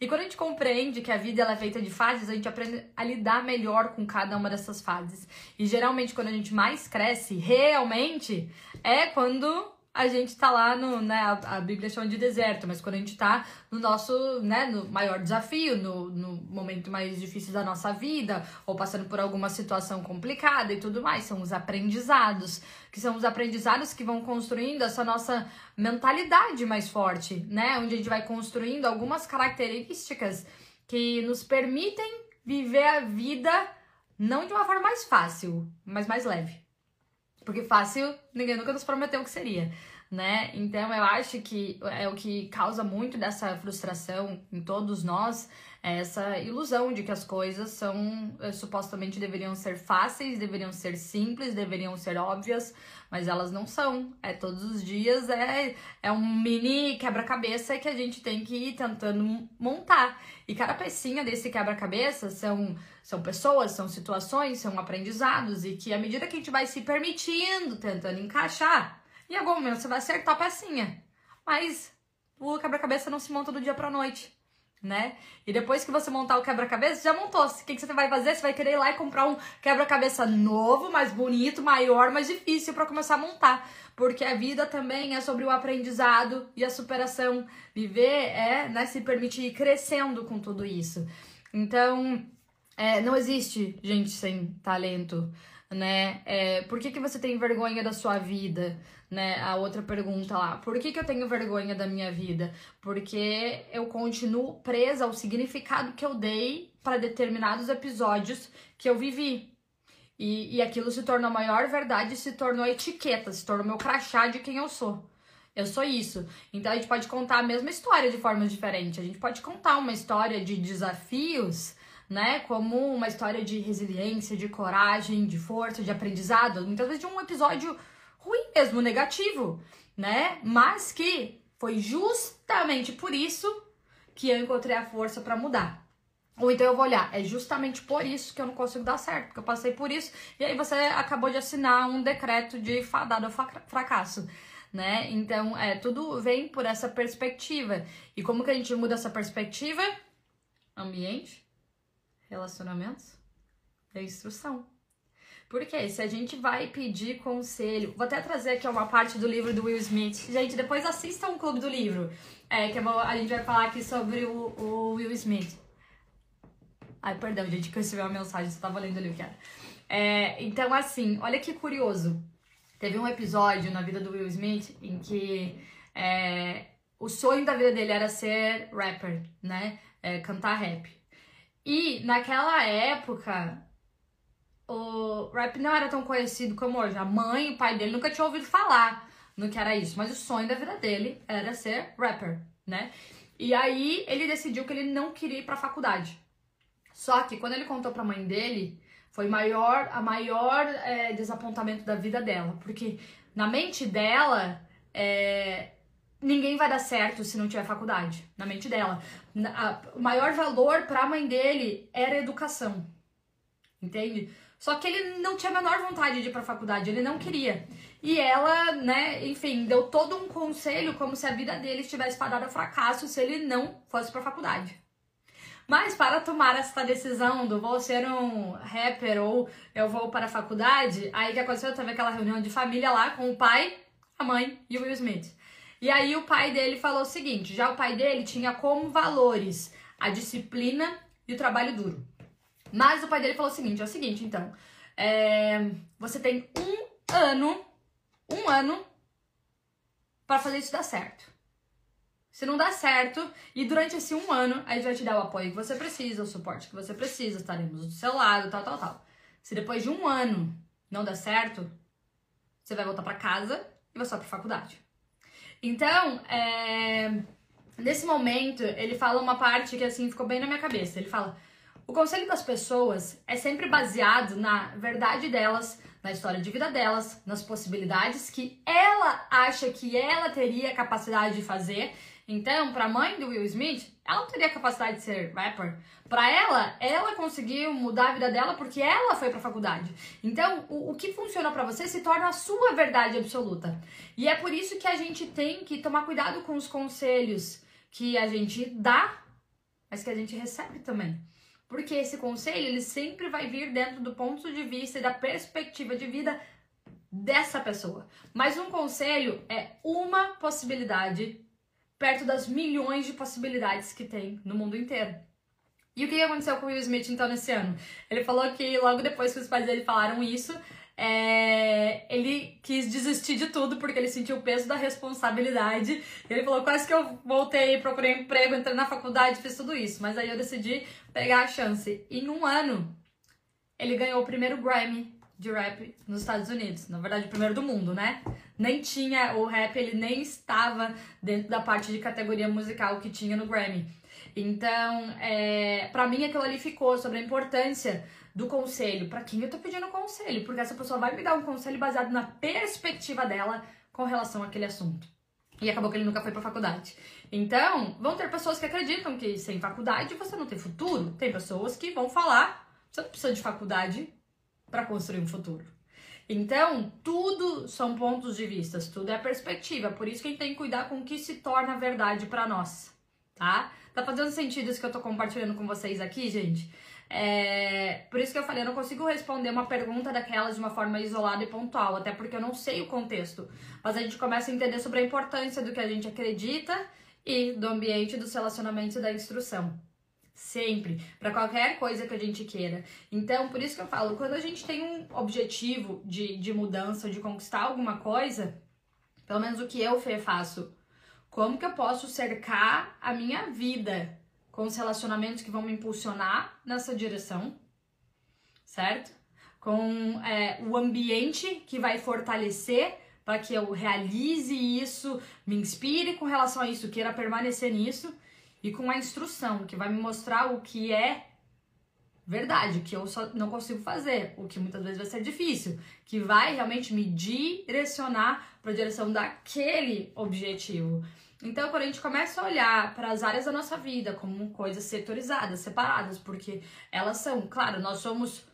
E quando a gente compreende que a vida ela é feita de fases, a gente aprende a lidar melhor com cada uma dessas fases. E geralmente quando a gente mais cresce, realmente, é quando a gente tá lá no, né, a, a, Bíblia chama de deserto, mas quando a gente tá no nosso, né, no maior desafio, no, no momento mais difícil da nossa vida, ou passando por alguma situação complicada e tudo mais, são os aprendizados, que são os aprendizados que vão construindo essa nossa mentalidade mais forte, né, onde a gente vai construindo algumas características que nos permitem viver a vida não de uma forma mais fácil, mas mais leve. Porque fácil, ninguém nunca nos prometeu que seria, né? Então eu acho que é o que causa muito dessa frustração em todos nós, essa ilusão de que as coisas são eh, supostamente deveriam ser fáceis, deveriam ser simples, deveriam ser óbvias, mas elas não são. É todos os dias é, é um mini quebra-cabeça que a gente tem que ir tentando montar. E cada pecinha desse quebra-cabeça são, são pessoas, são situações, são aprendizados, e que à medida que a gente vai se permitindo, tentando encaixar, em algum momento você vai acertar a pecinha. Mas o quebra-cabeça não se monta do dia pra noite né? E depois que você montar o quebra-cabeça, já montou. O que, que você vai fazer? Você vai querer ir lá e comprar um quebra-cabeça novo, mais bonito, maior, mais difícil para começar a montar. Porque a vida também é sobre o aprendizado e a superação. Viver é né, se permitir ir crescendo com tudo isso. Então, é, não existe gente sem talento né? É, por que, que você tem vergonha da sua vida? Né? A outra pergunta lá. Por que, que eu tenho vergonha da minha vida? Porque eu continuo presa ao significado que eu dei para determinados episódios que eu vivi. E, e aquilo se tornou a maior verdade, se tornou etiqueta, se tornou meu crachá de quem eu sou. Eu sou isso. Então a gente pode contar a mesma história de formas diferentes. A gente pode contar uma história de desafios né? Como uma história de resiliência, de coragem, de força, de aprendizado, muitas vezes de um episódio ruim mesmo, negativo, né? Mas que foi justamente por isso que eu encontrei a força para mudar. Ou então eu vou olhar, é justamente por isso que eu não consigo dar certo, porque eu passei por isso, e aí você acabou de assinar um decreto de fadado fracasso, né? Então, é, tudo vem por essa perspectiva. E como que a gente muda essa perspectiva? Ambiente, relacionamentos é instrução. Porque se a gente vai pedir conselho, vou até trazer aqui uma parte do livro do Will Smith. Gente, depois assistam o Clube do Livro, é, que a gente vai falar aqui sobre o, o, Will Smith. Ai, perdão, gente, que eu recebi uma mensagem, você tava lendo ali o que era. É, então, assim, olha que curioso. Teve um episódio na vida do Will Smith em que é, o sonho da vida dele era ser rapper, né? É, cantar rap. E naquela época, o rap não era tão conhecido como hoje. A mãe e o pai dele nunca tinham ouvido falar no que era isso, mas o sonho da vida dele era ser rapper, né? E aí ele decidiu que ele não queria ir pra faculdade. Só que quando ele contou pra mãe dele, Foi maior, a maior é, desapontamento da vida dela. Porque na mente dela, é, ninguém vai dar certo se não tiver faculdade. Na mente dela. O maior valor para a mãe dele era educação. Entende? Só que ele não tinha a menor vontade de ir pra faculdade, ele não queria. E ela, né, enfim, deu todo um conselho como se a vida dele estivesse fadada a fracasso se ele não fosse pra faculdade. Mas para tomar essa decisão do vou ser um rapper ou eu vou para a faculdade, aí que aconteceu? Teve aquela reunião de família lá com o pai, a mãe e o Will Smith. E aí o pai dele falou o seguinte: já o pai dele tinha como valores a disciplina e o trabalho duro. Mas o pai dele falou o seguinte: é o seguinte, então. É, você tem um ano, um ano, para fazer isso dar certo. Se não dá certo, e durante esse um ano, a gente vai te dar o apoio que você precisa, o suporte que você precisa, estaremos do seu lado, tal, tal, tal. Se depois de um ano não der certo, você vai voltar para casa e vai só pra faculdade. Então, é, nesse momento, ele fala uma parte que assim ficou bem na minha cabeça. Ele fala: o conselho das pessoas é sempre baseado na verdade delas, na história de vida delas, nas possibilidades que ela acha que ela teria capacidade de fazer. Então, para a mãe do Will Smith, ela não teria capacidade de ser rapper. Para ela, ela conseguiu mudar a vida dela porque ela foi para faculdade. Então, o, o que funciona para você se torna a sua verdade absoluta. E é por isso que a gente tem que tomar cuidado com os conselhos que a gente dá, mas que a gente recebe também. Porque esse conselho, ele sempre vai vir dentro do ponto de vista e da perspectiva de vida dessa pessoa. Mas um conselho é uma possibilidade perto das milhões de possibilidades que tem no mundo inteiro. E o que aconteceu com o Will Smith então nesse ano? Ele falou que logo depois que os pais dele falaram isso, é, ele quis desistir de tudo porque ele sentiu o peso da responsabilidade. Ele falou: quase que eu voltei, procurei emprego, entrei na faculdade, fiz tudo isso. Mas aí eu decidi pegar a chance. E em um ano, ele ganhou o primeiro Grammy de rap nos Estados Unidos. Na verdade, o primeiro do mundo, né? Nem tinha o rap, ele nem estava dentro da parte de categoria musical que tinha no Grammy. Então, é, para mim, aquilo ali ficou sobre a importância do conselho. Para quem eu tô pedindo conselho? Porque essa pessoa vai me dar um conselho baseado na perspectiva dela com relação àquele assunto. E acabou que ele nunca foi pra faculdade. Então, vão ter pessoas que acreditam que sem faculdade você não tem futuro. Tem pessoas que vão falar, você não precisa de faculdade para construir um futuro. Então, tudo são pontos de vista, tudo é perspectiva. Por isso que a gente tem que cuidar com o que se torna verdade para nós, tá? Tá fazendo sentido isso que eu tô compartilhando com vocês aqui, gente? É, por isso que eu falei, eu não consigo responder uma pergunta daquelas de uma forma isolada e pontual, até porque eu não sei o contexto. Mas a gente começa a entender sobre a importância do que a gente acredita e do ambiente dos relacionamentos e da instrução. Sempre, para qualquer coisa que a gente queira. Então, por isso que eu falo, quando a gente tem um objetivo de, de mudança, de conquistar alguma coisa, pelo menos o que eu faço, como que eu posso cercar a minha vida com os relacionamentos que vão me impulsionar nessa direção, certo? Com é, o ambiente que vai fortalecer para que eu realize isso, me inspire com relação a isso, queira permanecer nisso, e com a instrução que vai me mostrar o que é verdade, que eu só não consigo fazer, o que muitas vezes vai ser difícil, que vai realmente me direcionar para a direção daquele objetivo. Então, quando a gente começa a olhar para as áreas da nossa vida como coisas setorizadas, separadas, porque elas são, claro, nós somos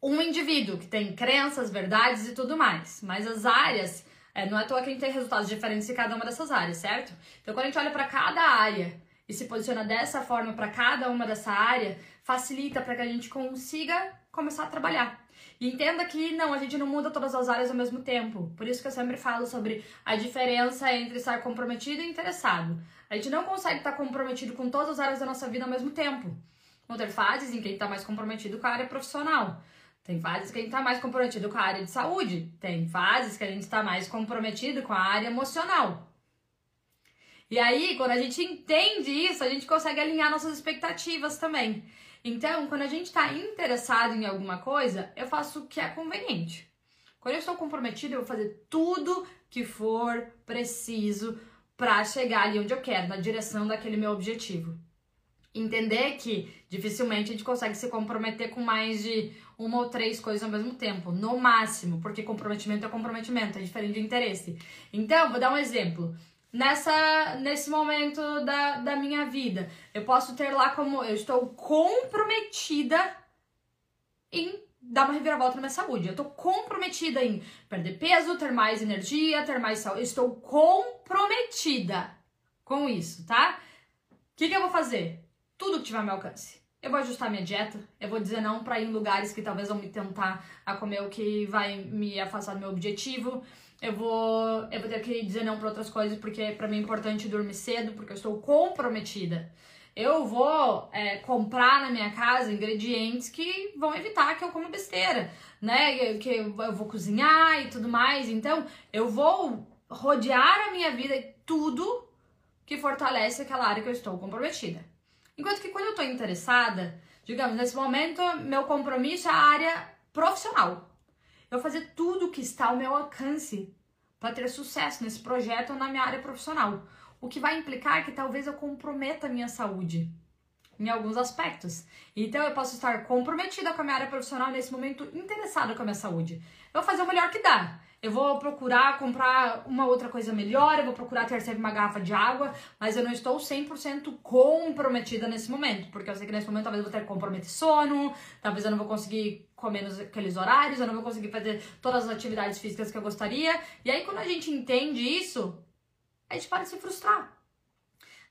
um indivíduo que tem crenças, verdades e tudo mais, mas as áreas, é, não é à toa que a gente tem resultados diferentes em cada uma dessas áreas, certo? Então, quando a gente olha para cada área e se posiciona dessa forma para cada uma dessa área, facilita para que a gente consiga começar a trabalhar. E entenda que não, a gente não muda todas as áreas ao mesmo tempo. Por isso que eu sempre falo sobre a diferença entre estar comprometido e interessado. A gente não consegue estar comprometido com todas as áreas da nossa vida ao mesmo tempo. Vão ter fases em que a gente está mais comprometido com a área profissional. Tem fases que a gente está mais comprometido com a área de saúde. Tem fases que a gente está mais comprometido com a área emocional. E aí, quando a gente entende isso, a gente consegue alinhar nossas expectativas também. Então, quando a gente está interessado em alguma coisa, eu faço o que é conveniente. Quando eu estou comprometido, eu vou fazer tudo que for preciso para chegar ali onde eu quero, na direção daquele meu objetivo. Entender que dificilmente a gente consegue se comprometer com mais de uma ou três coisas ao mesmo tempo, no máximo, porque comprometimento é comprometimento, é diferente de interesse. Então, vou dar um exemplo. Nessa, nesse momento da, da minha vida, eu posso ter lá como eu estou comprometida em dar uma reviravolta na minha saúde. Eu tô comprometida em perder peso, ter mais energia, ter mais saúde. Eu estou comprometida com isso, tá? O que, que eu vou fazer? Tudo que tiver ao meu alcance. Eu vou ajustar minha dieta, eu vou dizer não para ir em lugares que talvez vão me tentar a comer o que vai me afastar do meu objetivo. Eu vou, eu vou ter que dizer não para outras coisas porque para mim é importante dormir cedo, porque eu estou comprometida eu vou é, comprar na minha casa ingredientes que vão evitar que eu coma besteira, né? Que eu vou cozinhar e tudo mais. Então, eu vou rodear a minha vida tudo que fortalece aquela área que eu estou comprometida. Enquanto que quando eu estou interessada, digamos, nesse momento, meu compromisso é a área profissional. Eu fazer tudo que está ao meu alcance para ter sucesso nesse projeto ou na minha área profissional o que vai implicar que talvez eu comprometa a minha saúde em alguns aspectos. Então eu posso estar comprometida com a minha área profissional nesse momento, interessada com a minha saúde. Eu vou fazer o melhor que dá. Eu vou procurar comprar uma outra coisa melhor, eu vou procurar ter sempre uma garrafa de água, mas eu não estou 100% comprometida nesse momento, porque eu sei que nesse momento talvez eu vou ter que comprometer sono, talvez eu não vou conseguir comer nos aqueles horários, eu não vou conseguir fazer todas as atividades físicas que eu gostaria. E aí quando a gente entende isso, a gente para de se frustrar.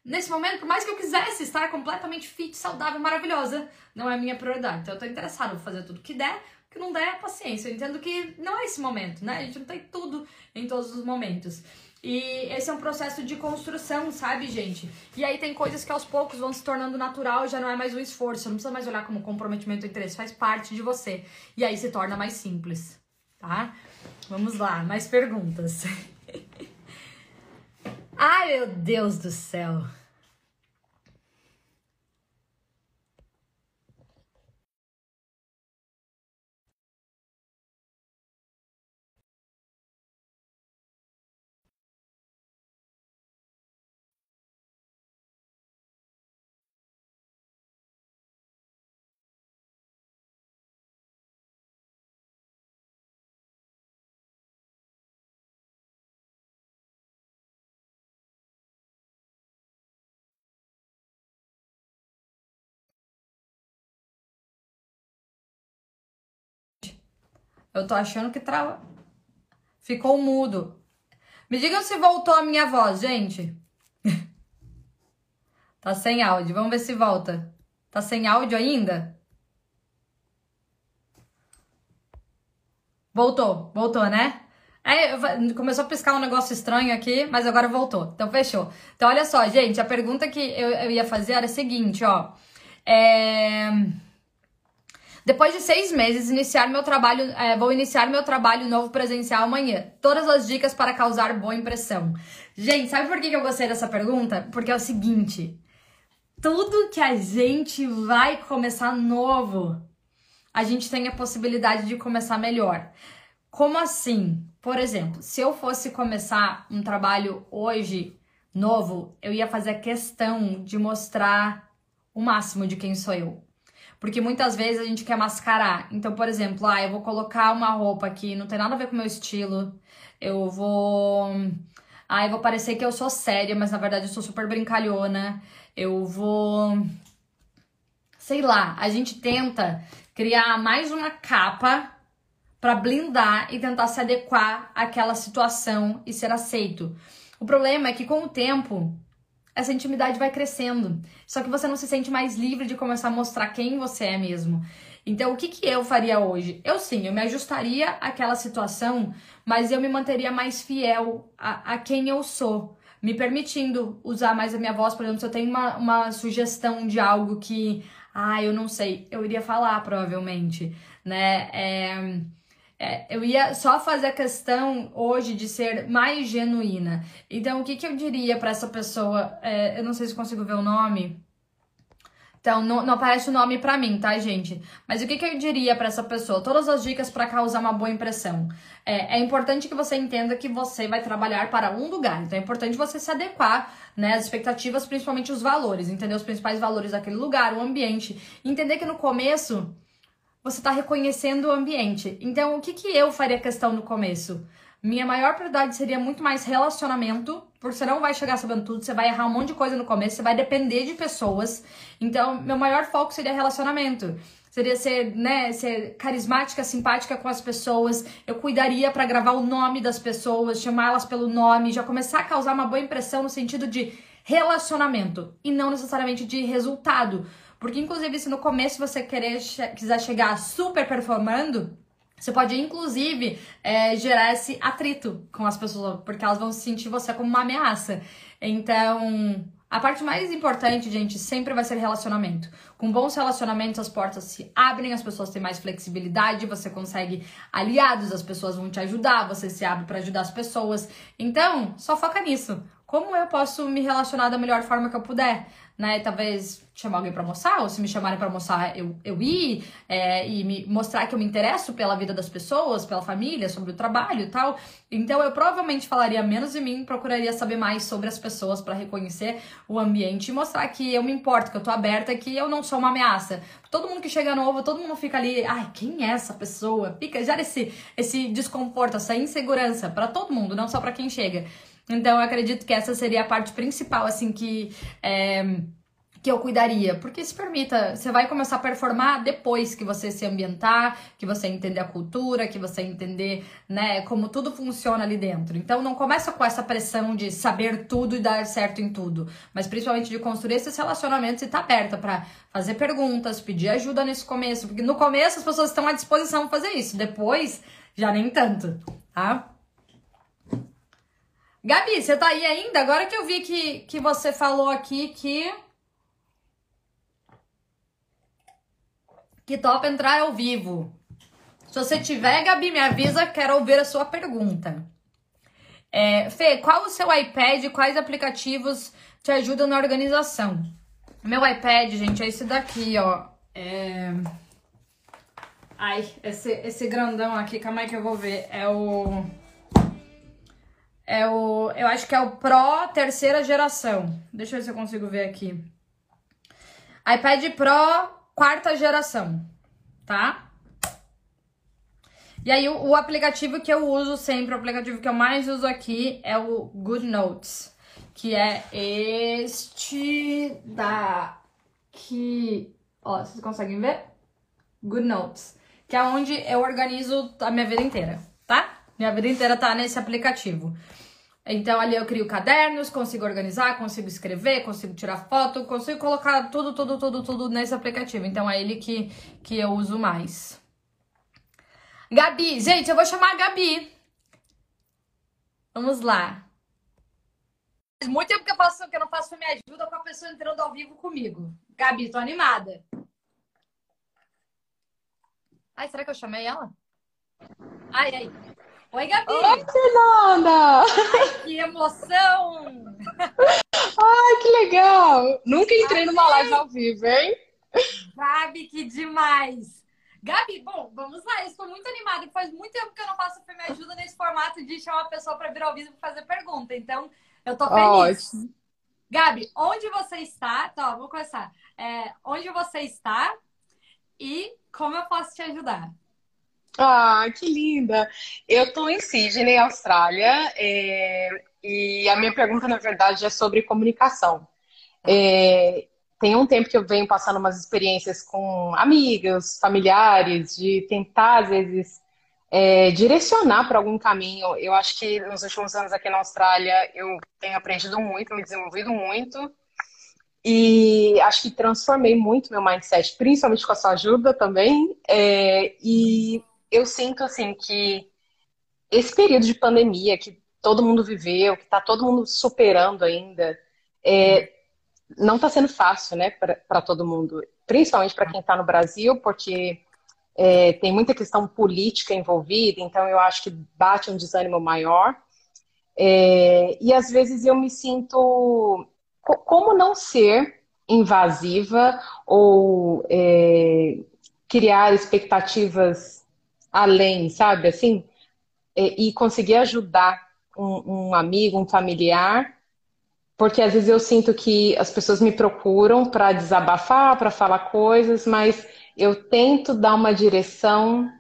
Nesse momento, por mais que eu quisesse estar completamente fit, saudável, maravilhosa, não é a minha prioridade. Então eu tô interessada, vou fazer tudo que der, que não der, paciência. Eu entendo que não é esse momento, né? A gente não tem tudo em todos os momentos. E esse é um processo de construção, sabe, gente? E aí tem coisas que aos poucos vão se tornando natural, já não é mais um esforço, não precisa mais olhar como comprometimento ou interesse, faz parte de você. E aí se torna mais simples, tá? Vamos lá, mais perguntas. Ai, meu Deus do céu. Eu tô achando que trava. Ficou mudo. Me digam se voltou a minha voz, gente. tá sem áudio. Vamos ver se volta. Tá sem áudio ainda? Voltou, voltou, né? É, começou a piscar um negócio estranho aqui, mas agora voltou. Então, fechou. Então, olha só, gente, a pergunta que eu, eu ia fazer era a seguinte, ó. É... Depois de seis meses, iniciar meu trabalho, é, vou iniciar meu trabalho novo presencial amanhã. Todas as dicas para causar boa impressão. Gente, sabe por que eu gostei dessa pergunta? Porque é o seguinte: tudo que a gente vai começar novo, a gente tem a possibilidade de começar melhor. Como assim? Por exemplo, se eu fosse começar um trabalho hoje novo, eu ia fazer questão de mostrar o máximo de quem sou eu. Porque muitas vezes a gente quer mascarar. Então, por exemplo, ah, eu vou colocar uma roupa que não tem nada a ver com o meu estilo. Eu vou. Ah, eu vou parecer que eu sou séria, mas na verdade eu sou super brincalhona. Eu vou. Sei lá, a gente tenta criar mais uma capa para blindar e tentar se adequar àquela situação e ser aceito. O problema é que com o tempo essa intimidade vai crescendo. Só que você não se sente mais livre de começar a mostrar quem você é mesmo. Então, o que, que eu faria hoje? Eu sim, eu me ajustaria àquela situação, mas eu me manteria mais fiel a, a quem eu sou. Me permitindo usar mais a minha voz, por exemplo, se eu tenho uma, uma sugestão de algo que, ah, eu não sei, eu iria falar provavelmente, né? É é, eu ia só fazer a questão hoje de ser mais genuína. Então, o que, que eu diria para essa pessoa? É, eu não sei se consigo ver o nome. Então, não, não aparece o nome para mim, tá, gente? Mas o que, que eu diria para essa pessoa? Todas as dicas para causar uma boa impressão. É, é, importante que você entenda que você vai trabalhar para um lugar. Então, é importante você se adequar né, às expectativas, principalmente os valores, entender os principais valores daquele lugar, o ambiente. Entender que no começo você está reconhecendo o ambiente. Então, o que, que eu faria questão no começo? Minha maior prioridade seria muito mais relacionamento, porque você não vai chegar sabendo tudo, você vai errar um monte de coisa no começo, você vai depender de pessoas. Então, meu maior foco seria relacionamento. Seria ser, né, ser carismática, simpática com as pessoas. Eu cuidaria para gravar o nome das pessoas, chamá-las pelo nome, já começar a causar uma boa impressão no sentido de relacionamento e não necessariamente de resultado. Porque, inclusive, se no começo você querer quiser chegar super performando, você pode, inclusive, é, gerar esse atrito com as pessoas, porque elas vão sentir você como uma ameaça. Então, a parte mais importante, gente, sempre vai ser relacionamento. Com bons relacionamentos, as portas se abrem, as pessoas têm mais flexibilidade, você consegue aliados, as pessoas vão te ajudar, você se abre para ajudar as pessoas. Então, só foca nisso. Como eu posso me relacionar da melhor forma que eu puder? Né? Talvez chamar alguém para almoçar, ou se me chamarem para almoçar, eu, eu ir é, e me mostrar que eu me interesso pela vida das pessoas, pela família, sobre o trabalho e tal. Então eu provavelmente falaria menos de mim, procuraria saber mais sobre as pessoas para reconhecer o ambiente e mostrar que eu me importo, que eu tô aberta, que eu não sou uma ameaça. Todo mundo que chega novo, todo mundo fica ali, ai, quem é essa pessoa? Fica, gera esse, esse desconforto, essa insegurança para todo mundo, não só para quem chega. Então, eu acredito que essa seria a parte principal, assim, que. É, que eu cuidaria, porque se permita, você vai começar a performar depois que você se ambientar, que você entender a cultura, que você entender, né, como tudo funciona ali dentro. Então não começa com essa pressão de saber tudo e dar certo em tudo, mas principalmente de construir esses relacionamentos e estar tá aberta para fazer perguntas, pedir ajuda nesse começo, porque no começo as pessoas estão à disposição de fazer isso, depois já nem tanto, tá? Gabi, você tá aí ainda? Agora que eu vi que, que você falou aqui que. Que topa entrar ao vivo. Se você tiver, Gabi, me avisa, quero ouvir a sua pergunta. É, Fê, qual o seu iPad? Quais aplicativos te ajudam na organização? Meu iPad, gente, é esse daqui, ó. É... Ai, esse, esse grandão aqui, calma aí que eu vou ver. É o. É o, eu acho que é o Pro terceira geração. Deixa eu ver se eu consigo ver aqui. iPad Pro quarta geração, tá? E aí o, o, aplicativo que eu uso sempre, o aplicativo que eu mais uso aqui é o Good Notes, que é este daqui. Ó, vocês conseguem ver? Good Notes, que é onde eu organizo a minha vida inteira? Minha vida inteira tá nesse aplicativo. Então ali eu crio cadernos, consigo organizar, consigo escrever, consigo tirar foto, consigo colocar tudo, tudo, tudo, tudo nesse aplicativo. Então é ele que, que eu uso mais. Gabi, gente, eu vou chamar a Gabi. Vamos lá. Faz muito tempo que eu, faço, que eu não faço Me Ajuda com a pessoa entrando ao vivo comigo. Gabi, tô animada. Ai, será que eu chamei ela? Ai, ai. Oi, Gabi! Oi, Fernanda! Ai, que emoção! Ai, que legal! Nunca entrei numa live ao vivo, hein? Gabi, que demais! Gabi, bom, vamos lá, eu estou muito animada. Faz muito tempo que eu não faço Me Ajuda nesse formato de chamar a pessoa para vir ao vivo e fazer pergunta. Então, eu tô feliz. Ótimo. Gabi, onde você está? Tá, vou começar. É, onde você está e como eu posso te ajudar? Ah, que linda! Eu estou em Sydney, Austrália, é, e a minha pergunta, na verdade, é sobre comunicação. É, tem um tempo que eu venho passando umas experiências com amigos, familiares, de tentar, às vezes, é, direcionar para algum caminho. Eu acho que nos últimos anos aqui na Austrália eu tenho aprendido muito, me desenvolvido muito. E acho que transformei muito meu mindset, principalmente com a sua ajuda também. É, e eu sinto assim que esse período de pandemia que todo mundo viveu, que está todo mundo superando ainda, é, não está sendo fácil, né, para todo mundo, principalmente para quem está no Brasil, porque é, tem muita questão política envolvida, então eu acho que bate um desânimo maior. É, e às vezes eu me sinto como não ser invasiva ou é, criar expectativas além, sabe? Assim, e, e conseguir ajudar um, um, amigo, um familiar, porque às vezes eu sinto que as pessoas me procuram para desabafar, para falar coisas, mas eu tento dar uma direção,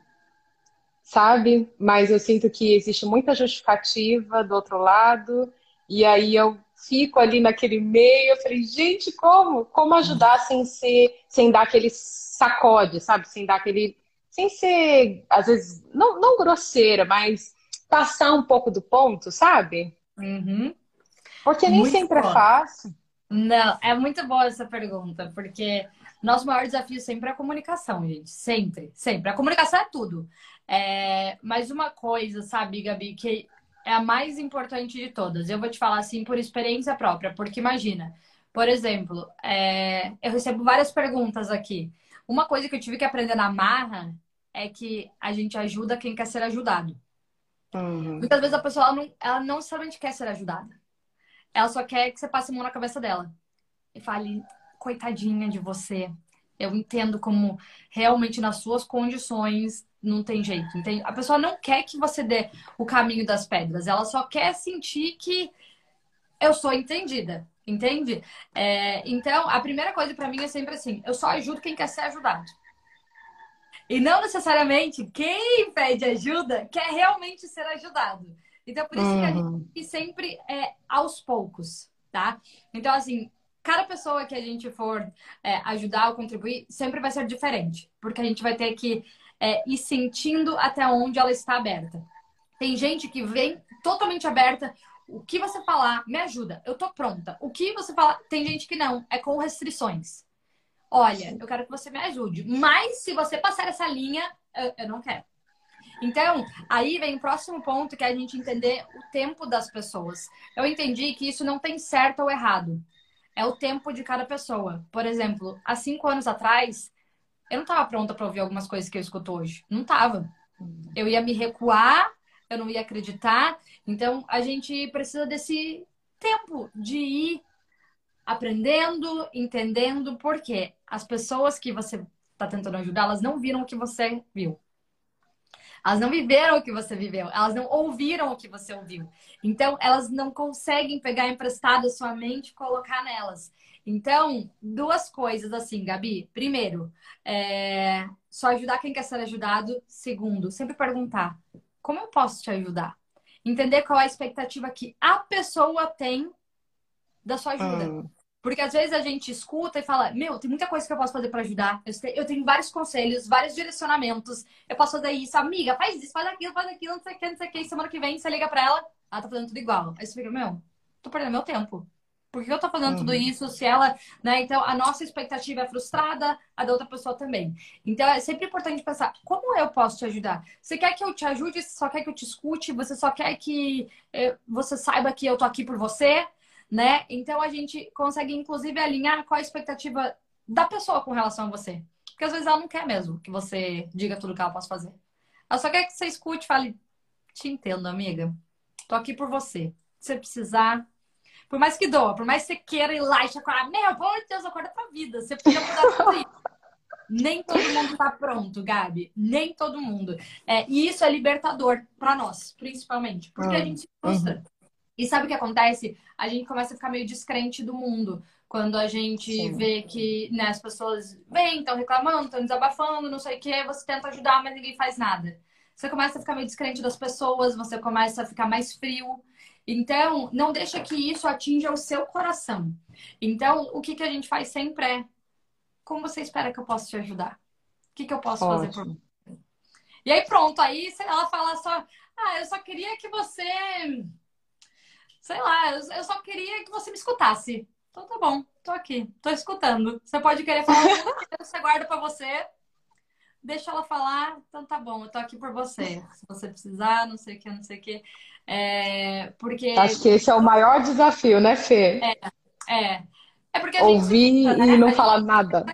sabe? Mas eu sinto que existe muita justificativa do outro lado, e aí eu fico ali naquele meio, eu falei, gente, como? Como ajudar sem ser, sem dar aquele sacode, sabe? Sem dar aquele. Sem ser, às vezes, não, não grosseira, mas passar um pouco do ponto, sabe? Uhum. Porque nem muito sempre é bom. é fácil. Não, é muito boa essa pergunta, porque nosso maior desafio sempre é a comunicação, gente. Sempre, sempre. A comunicação é tudo. É... Mas uma coisa, sabe, Gabi, que é a mais importante de todas. Eu vou te falar assim por experiência própria, porque imagina, por exemplo, é... eu recebo várias perguntas aqui. Uma coisa que eu tive que aprender na marra é que a gente ajuda quem quer ser ajudado. Uhum. Muitas vezes a pessoa ela não, ela não somente quer ser ajudada. Ela só quer que você passe a mão na cabeça dela. E fale, coitadinha de você. Eu entendo como realmente nas suas condições não tem jeito. Entende? A pessoa não quer que você dê o caminho das pedras. Ela só quer sentir que eu sou entendida. Entende? É, então, a primeira coisa para mim é sempre assim: eu só ajudo quem quer ser ajudado. E não necessariamente quem pede ajuda quer realmente ser ajudado. Então, por isso uhum. que a gente sempre é aos poucos, tá? Então, assim, cada pessoa que a gente for é, ajudar ou contribuir sempre vai ser diferente, porque a gente vai ter que é, ir sentindo até onde ela está aberta. Tem gente que vem totalmente aberta, o que você falar me ajuda, eu tô pronta. O que você falar, tem gente que não, é com restrições. Olha, eu quero que você me ajude, mas se você passar essa linha, eu, eu não quero. Então, aí vem o próximo ponto que é a gente entender o tempo das pessoas. Eu entendi que isso não tem certo ou errado. É o tempo de cada pessoa. Por exemplo, há cinco anos atrás, eu não estava pronta para ouvir algumas coisas que eu escuto hoje. Não estava. Eu ia me recuar, eu não ia acreditar. Então, a gente precisa desse tempo de ir aprendendo, entendendo, porque as pessoas que você está tentando ajudar, elas não viram o que você viu. Elas não viveram o que você viveu, elas não ouviram o que você ouviu. Então, elas não conseguem pegar emprestado a sua mente e colocar nelas. Então, duas coisas assim, Gabi. Primeiro, é... só ajudar quem quer ser ajudado. Segundo, sempre perguntar: como eu posso te ajudar? Entender qual é a expectativa que a pessoa tem da sua ajuda. Hum. Porque às vezes a gente escuta e fala: Meu, tem muita coisa que eu posso fazer para ajudar. Eu tenho vários conselhos, vários direcionamentos. Eu posso fazer isso, amiga, faz isso, faz aquilo, faz aquilo, não sei o que, não sei o que. Semana que vem você liga pra ela, ela tá fazendo tudo igual. Aí você fica: Meu, tô perdendo meu tempo. Por que eu tô fazendo uhum. tudo isso se ela, né? Então, a nossa expectativa é frustrada, a da outra pessoa também. Então, é sempre importante pensar, como eu posso te ajudar? Você quer que eu te ajude, você só quer que eu te escute, você só quer que eh, você saiba que eu tô aqui por você, né? Então, a gente consegue, inclusive, alinhar qual a expectativa da pessoa com relação a você. Porque, às vezes, ela não quer mesmo que você diga tudo que ela possa fazer. Ela só quer que você escute e fale, te entendo, amiga. Tô aqui por você. Se você precisar, por mais que doa, por mais que você queira ir lá e chacoalhar, meu, pelo amor de Deus, acorda pra vida. Você precisa mudar tudo isso. Nem todo mundo tá pronto, Gabi. Nem todo mundo. É, e isso é libertador para nós, principalmente. Porque uhum. a gente se frustra. Uhum. E sabe o que acontece? A gente começa a ficar meio descrente do mundo. Quando a gente Sim. vê que né, as pessoas vêm, estão reclamando, estão desabafando, não sei o quê, você tenta ajudar, mas ninguém faz nada. Você começa a ficar meio descrente das pessoas, você começa a ficar mais frio. Então, não deixa que isso atinja o seu coração. Então, o que, que a gente faz sempre é: como você espera que eu possa te ajudar? O que, que eu posso Ótimo. fazer por você? E aí, pronto, aí ela fala só: ah, eu só queria que você. Sei lá, eu só queria que você me escutasse. Então tá bom, tô aqui, tô escutando. Você pode querer falar, você guarda para você, deixa ela falar, então tá bom, eu tô aqui por você. Se você precisar, não sei o que, não sei o que. É, porque... Acho que esse é o maior desafio, né, Fê? É, é. é porque Ouvir gente, e né? não falar nada.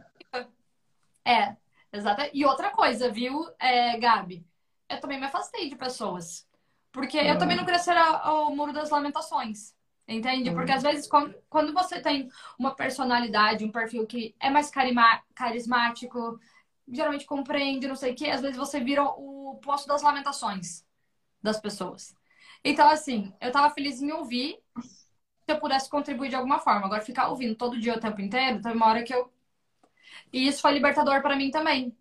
É, exato. E outra coisa, viu, é, Gabi? Eu também me afastei de pessoas. Porque eu também não queria ser o muro das lamentações. Entende? Porque às vezes, quando você tem uma personalidade, um perfil que é mais carismático, geralmente compreende, não sei o quê, às vezes você vira o posto das lamentações das pessoas. Então, assim, eu tava feliz em ouvir se eu pudesse contribuir de alguma forma. Agora, ficar ouvindo todo dia o tempo inteiro, tem uma hora que eu E isso foi libertador para mim também.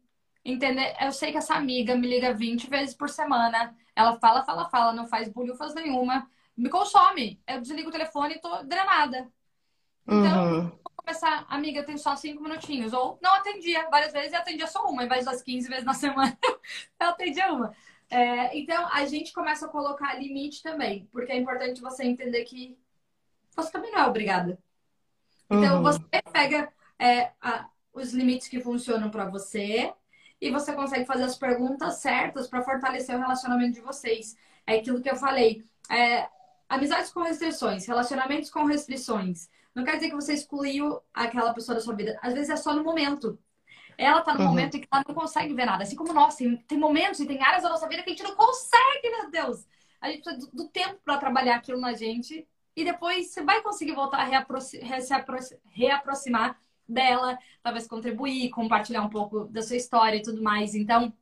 Entender? Eu sei que essa amiga me liga 20 vezes por semana. Ela fala, fala, fala, não faz bulhufas nenhuma. Me consome. Eu desligo o telefone e tô drenada. Então, uhum. vou começar, amiga, eu tenho só cinco minutinhos. Ou não atendia várias vezes e atendia só uma, em vez das 15 vezes na semana, eu atendia uma. É, então, a gente começa a colocar limite também, porque é importante você entender que você também não é obrigada. Então, uhum. você pega é, a, os limites que funcionam para você e você consegue fazer as perguntas certas para fortalecer o relacionamento de vocês. É aquilo que eu falei. É, amizades com restrições, relacionamentos com restrições. Não quer dizer que você excluiu aquela pessoa da sua vida. Às vezes é só no momento. Ela tá no uhum. momento em que ela não consegue ver nada. Assim como nós, tem, tem momentos e tem áreas da nossa vida que a gente não consegue, meu Deus. A gente precisa do, do tempo para trabalhar aquilo na gente. E depois você vai conseguir voltar a reaproxi se reaproximar dela, talvez contribuir, compartilhar um pouco da sua história e tudo mais. Então,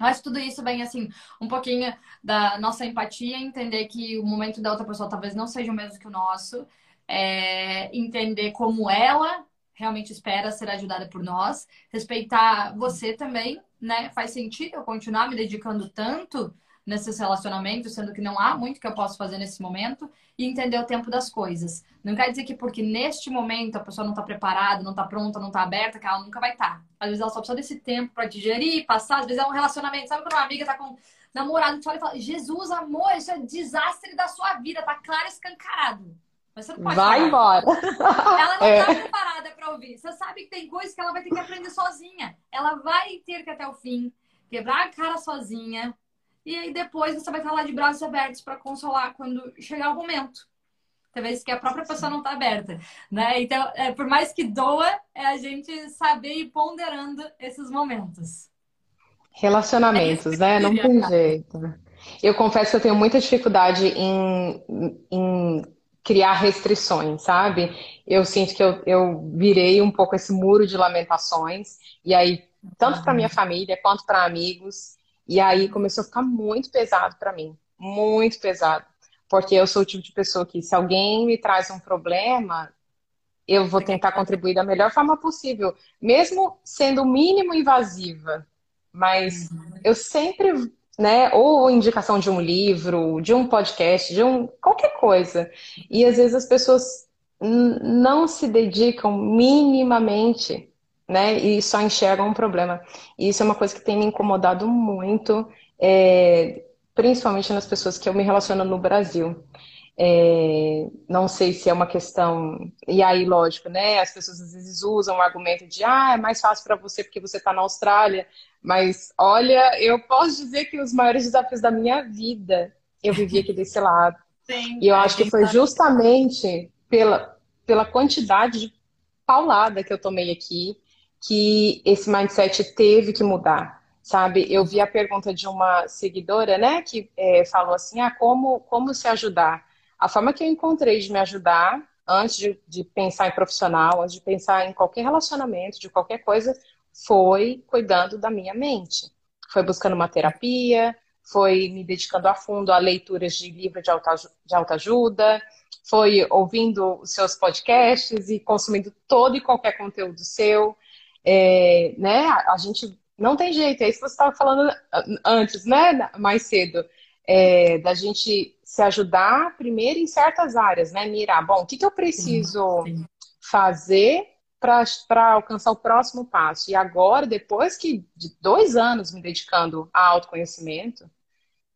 eu acho tudo isso vem, assim, um pouquinho da nossa empatia, entender que o momento da outra pessoa talvez não seja o mesmo que o nosso, é, entender como ela realmente espera ser ajudada por nós, respeitar você também, né? Faz sentido eu continuar me dedicando tanto nesses relacionamentos, sendo que não há muito que eu posso fazer nesse momento, e entender o tempo das coisas. Não quer dizer que porque neste momento a pessoa não está preparada, não está pronta, não está aberta, que ela nunca vai estar. Tá. Às vezes ela só precisa desse tempo para digerir, passar, às vezes é um relacionamento. Sabe quando uma amiga tá com namorado, tu olha e fala, Jesus, amor, isso é desastre da sua vida, tá claro escancarado. Mas você não pode Vai embora. Ela não está é. preparada para ouvir. Você sabe que tem coisas que ela vai ter que aprender sozinha. Ela vai ter que até o fim quebrar a cara sozinha. E aí depois você vai estar lá de braços abertos para consolar quando chegar o momento. Talvez que a própria pessoa não está aberta, né? Então, é, por mais que doa, é a gente saber ir ponderando esses momentos. Relacionamentos, é né? Não tem jeito. Eu confesso que eu tenho muita dificuldade em, em criar restrições, sabe? Eu sinto que eu, eu virei um pouco esse muro de lamentações, e aí, tanto para minha família quanto para amigos, e aí começou a ficar muito pesado para mim, muito pesado. Porque eu sou o tipo de pessoa que, se alguém me traz um problema, eu vou tentar contribuir da melhor forma possível, mesmo sendo o mínimo invasiva. Mas eu sempre né? Ou indicação de um livro, de um podcast, de um qualquer coisa. E às vezes as pessoas não se dedicam minimamente, né? E só enxergam um problema. E isso é uma coisa que tem me incomodado muito, é, principalmente nas pessoas que eu me relaciono no Brasil. É, não sei se é uma questão. E aí, lógico, né? As pessoas às vezes usam o argumento de ah, é mais fácil para você porque você está na Austrália. Mas olha, eu posso dizer que os maiores desafios da minha vida eu vivi aqui desse lado. Sim, e eu acho que foi justamente pela, pela quantidade de paulada que eu tomei aqui que esse mindset teve que mudar sabe? Eu vi a pergunta de uma seguidora, né, que é, falou assim, ah, como, como se ajudar? A forma que eu encontrei de me ajudar, antes de, de pensar em profissional, antes de pensar em qualquer relacionamento, de qualquer coisa, foi cuidando da minha mente. Foi buscando uma terapia, foi me dedicando a fundo a leituras de livros de, alta, de autoajuda, foi ouvindo os seus podcasts e consumindo todo e qualquer conteúdo seu. É, né? A gente não tem jeito, é isso que você estava falando antes, né? Mais cedo. É, da gente se ajudar primeiro em certas áreas, né? Mirar, bom, o que, que eu preciso sim, fazer para alcançar o próximo passo? E agora, depois que de dois anos me dedicando a autoconhecimento,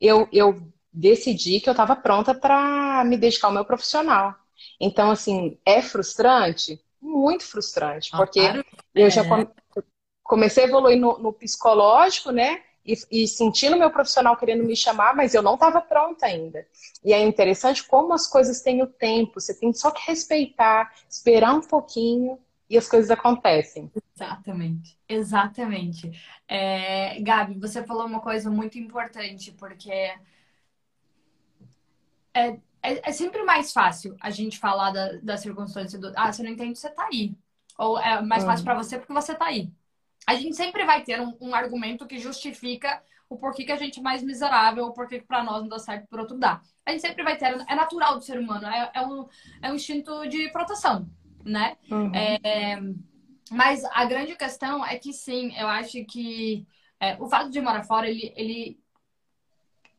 eu, eu decidi que eu estava pronta para me dedicar ao meu profissional. Então, assim, é frustrante? Muito frustrante, ah, porque claro. eu já é. comecei a evoluir no, no psicológico, né? e, e sentindo meu profissional querendo me chamar, mas eu não estava pronta ainda. E é interessante como as coisas têm o tempo, você tem só que respeitar, esperar um pouquinho e as coisas acontecem. Exatamente, exatamente. É, Gabi, você falou uma coisa muito importante, porque é, é, é sempre mais fácil a gente falar da, da circunstância do. Ah, você não entende, você tá aí. Ou é mais fácil para você porque você tá aí a gente sempre vai ter um, um argumento que justifica o porquê que a gente é mais miserável, o porquê que para nós não dá certo por outro dá. A gente sempre vai ter, é natural do ser humano, é, é um, é um instinto de proteção, né? Uhum. É, Mas a grande questão é que sim, eu acho que é, o fato de morar fora, ele, ele,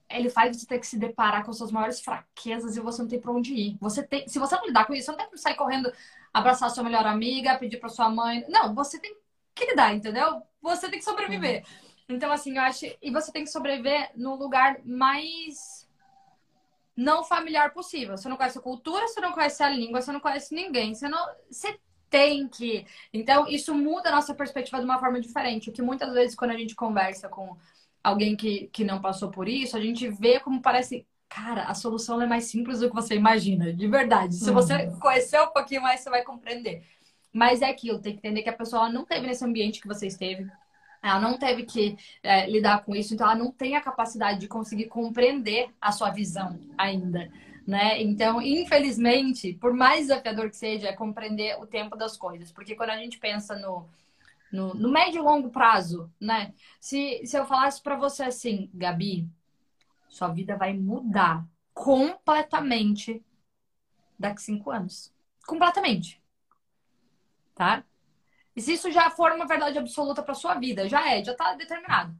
ele faz você ter que se deparar com suas maiores fraquezas e você não tem pra onde ir. Você tem, se você não lidar com isso, você não tem que sair correndo, abraçar sua melhor amiga, pedir pra sua mãe. Não, você tem que lidar, entendeu? Você tem que sobreviver. Uhum. Então, assim, eu acho. E você tem que sobreviver no lugar mais não familiar possível. Você não conhece a cultura, você não conhece a língua, você não conhece ninguém. Você não. Você tem que. Então, isso muda a nossa perspectiva de uma forma diferente. O que muitas vezes, quando a gente conversa com alguém que, que não passou por isso, a gente vê como parece. Cara, a solução é mais simples do que você imagina, de verdade. Se você uhum. conhecer um pouquinho mais, você vai compreender. Mas é aquilo, tem que entender que a pessoa não teve nesse ambiente que você esteve. Ela não teve que é, lidar com isso, então ela não tem a capacidade de conseguir compreender a sua visão ainda né? Então, infelizmente, por mais desafiador que seja, é compreender o tempo das coisas. Porque quando a gente pensa no, no, no médio e longo prazo, né? Se, se eu falasse para você assim, Gabi, sua vida vai mudar completamente daqui cinco anos. Completamente. Tá? E se isso já for uma verdade absoluta para sua vida, já é, já tá determinado.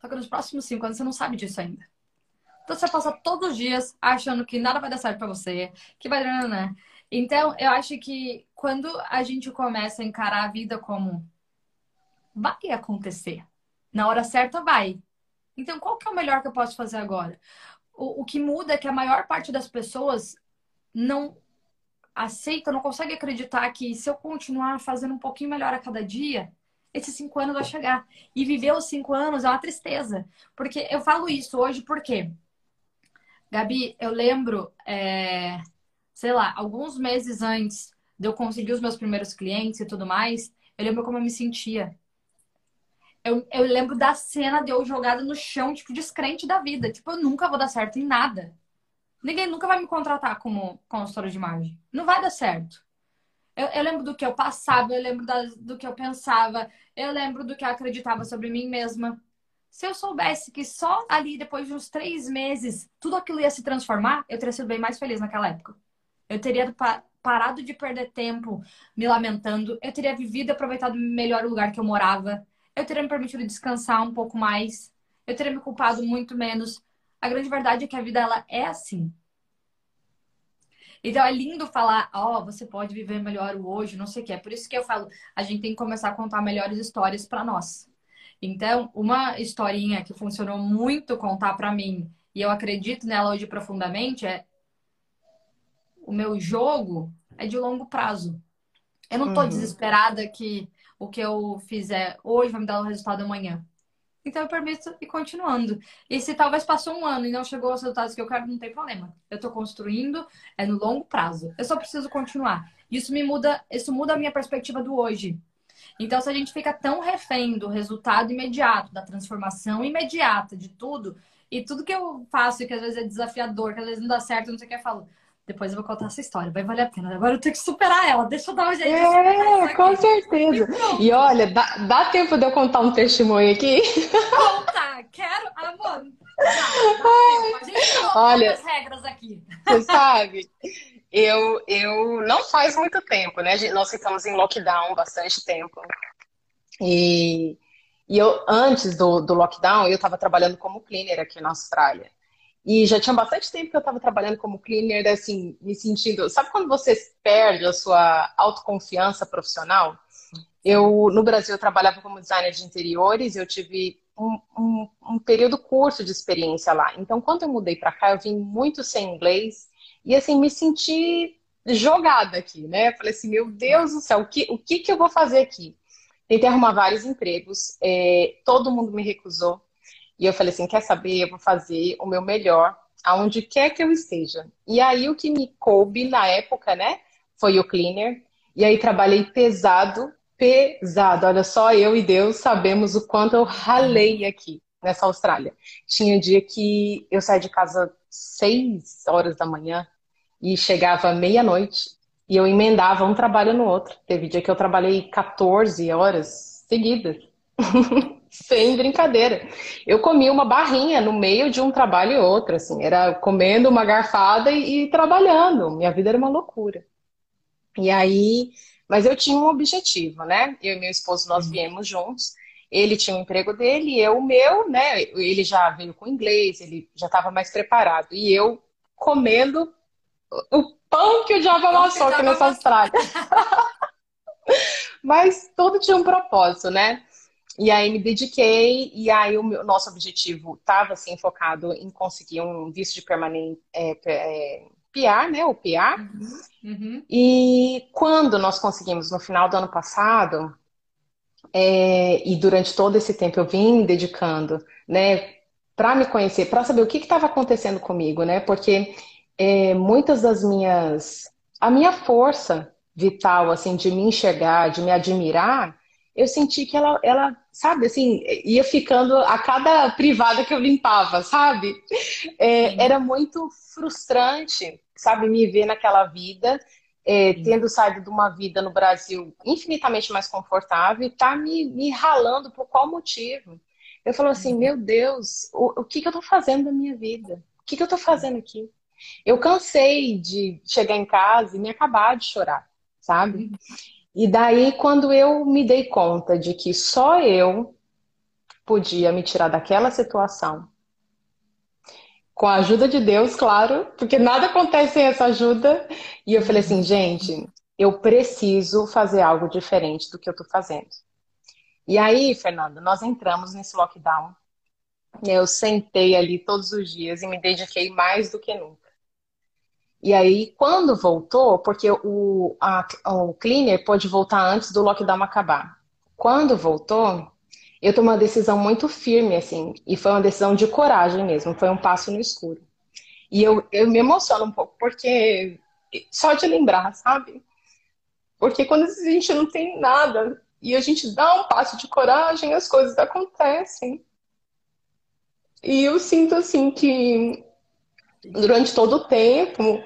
Só que nos próximos cinco anos você não sabe disso ainda. Então você passa todos os dias achando que nada vai dar certo para você, que vai. Né? Então, eu acho que quando a gente começa a encarar a vida como vai acontecer, na hora certa vai. Então, qual que é o melhor que eu posso fazer agora? O, o que muda é que a maior parte das pessoas não aceita, não consegue acreditar que se eu continuar fazendo um pouquinho melhor a cada dia, esses cinco anos vai chegar. E viver os cinco anos é uma tristeza. Porque eu falo isso hoje porque Gabi, eu lembro, é, sei lá, alguns meses antes de eu conseguir os meus primeiros clientes e tudo mais, eu lembro como eu me sentia. Eu, eu lembro da cena de eu jogada no chão, tipo, descrente da vida. Tipo, eu nunca vou dar certo em nada. Ninguém nunca vai me contratar como consultora de imagem. Não vai dar certo. Eu, eu lembro do que eu passava, eu lembro da, do que eu pensava, eu lembro do que eu acreditava sobre mim mesma. Se eu soubesse que só ali, depois de uns três meses, tudo aquilo ia se transformar, eu teria sido bem mais feliz naquela época. Eu teria parado de perder tempo me lamentando, eu teria vivido e aproveitado melhor o lugar que eu morava, eu teria me permitido descansar um pouco mais, eu teria me culpado muito menos. A grande verdade é que a vida ela é assim. Então é lindo falar, ó, oh, você pode viver melhor hoje, não sei o que. É por isso que eu falo, a gente tem que começar a contar melhores histórias para nós. Então, uma historinha que funcionou muito contar para mim, e eu acredito nela hoje profundamente, é o meu jogo é de longo prazo. Eu não tô uhum. desesperada que o que eu fizer hoje vai me dar o resultado amanhã. Então eu permito ir continuando. E se talvez passou um ano e não chegou aos resultados que eu quero, não tem problema. Eu estou construindo, é no longo prazo. Eu só preciso continuar. Isso me muda, isso muda a minha perspectiva do hoje. Então, se a gente fica tão refém do resultado imediato, da transformação imediata de tudo, e tudo que eu faço e que às vezes é desafiador, que às vezes não dá certo, não sei o que, eu falo, depois eu vou contar essa história, vai valer a pena. Agora eu tenho que superar ela, deixa eu dar um jeito. É, com certeza. E, e olha, dá, dá, tempo de eu contar um testemunho aqui? Conta, quero, amor. Dá, dá A gente olha, as regras aqui. Você sabe, eu, eu não faz muito tempo, né? Nós ficamos em lockdown bastante tempo. E, e eu, antes do, do lockdown, eu estava trabalhando como cleaner aqui na Austrália. E já tinha bastante tempo que eu estava trabalhando como cleaner, assim, me sentindo. Sabe quando você perde a sua autoconfiança profissional? Eu, no Brasil, eu trabalhava como designer de interiores, eu tive um, um, um período curto de experiência lá. Então, quando eu mudei para cá, eu vim muito sem inglês e assim, me senti jogada aqui, né? Falei assim, meu Deus do céu, o que, o que, que eu vou fazer aqui? Tentei arrumar vários empregos, é, todo mundo me recusou. E eu falei assim, quer saber? Eu vou fazer o meu melhor aonde quer que eu esteja. E aí o que me coube na época, né? Foi o cleaner. E aí trabalhei pesado, pesado. Olha só, eu e Deus sabemos o quanto eu ralei aqui nessa Austrália. Tinha dia que eu saí de casa seis horas da manhã, e chegava meia-noite e eu emendava um trabalho no outro. Teve dia que eu trabalhei 14 horas seguidas. Sem brincadeira. Eu comia uma barrinha no meio de um trabalho e outro, assim, era comendo uma garfada e, e trabalhando. Minha vida era uma loucura. E aí Mas eu tinha um objetivo, né? Eu e meu esposo, nós viemos juntos. Ele tinha o um emprego dele, eu o meu, né? Ele já veio com inglês, ele já estava mais preparado. E eu comendo o pão que o diabo amassou aqui nessa Austrália. Mas tudo tinha um propósito, né? E aí me dediquei, e aí o meu, nosso objetivo estava assim, focado em conseguir um visto de permanente é, é, PR, né? O PR. Uhum, uhum. E quando nós conseguimos, no final do ano passado, é, e durante todo esse tempo eu vim me dedicando, né, para me conhecer, para saber o que estava acontecendo comigo, né? Porque é, muitas das minhas. A minha força vital, assim, de me enxergar, de me admirar, eu senti que ela, ela, sabe, assim, ia ficando a cada privada que eu limpava, sabe? É, era muito frustrante, sabe, me ver naquela vida, é, tendo saído de uma vida no Brasil infinitamente mais confortável e tá me, me ralando por qual motivo? Eu falo assim, uhum. meu Deus, o, o que, que eu tô fazendo da minha vida? O que, que eu tô fazendo aqui? Eu cansei de chegar em casa e me acabar de chorar, sabe? E daí, quando eu me dei conta de que só eu podia me tirar daquela situação, com a ajuda de Deus, claro, porque nada acontece sem essa ajuda, e eu falei assim, gente, eu preciso fazer algo diferente do que eu tô fazendo. E aí, Fernanda, nós entramos nesse lockdown. Eu sentei ali todos os dias e me dediquei mais do que nunca. E aí, quando voltou, porque o, a, o cleaner pode voltar antes do lockdown acabar. Quando voltou, eu tomei uma decisão muito firme, assim, e foi uma decisão de coragem mesmo, foi um passo no escuro. E eu, eu me emociono um pouco, porque só de lembrar, sabe? Porque quando a gente não tem nada e a gente dá um passo de coragem, as coisas acontecem. E eu sinto assim que durante todo o tempo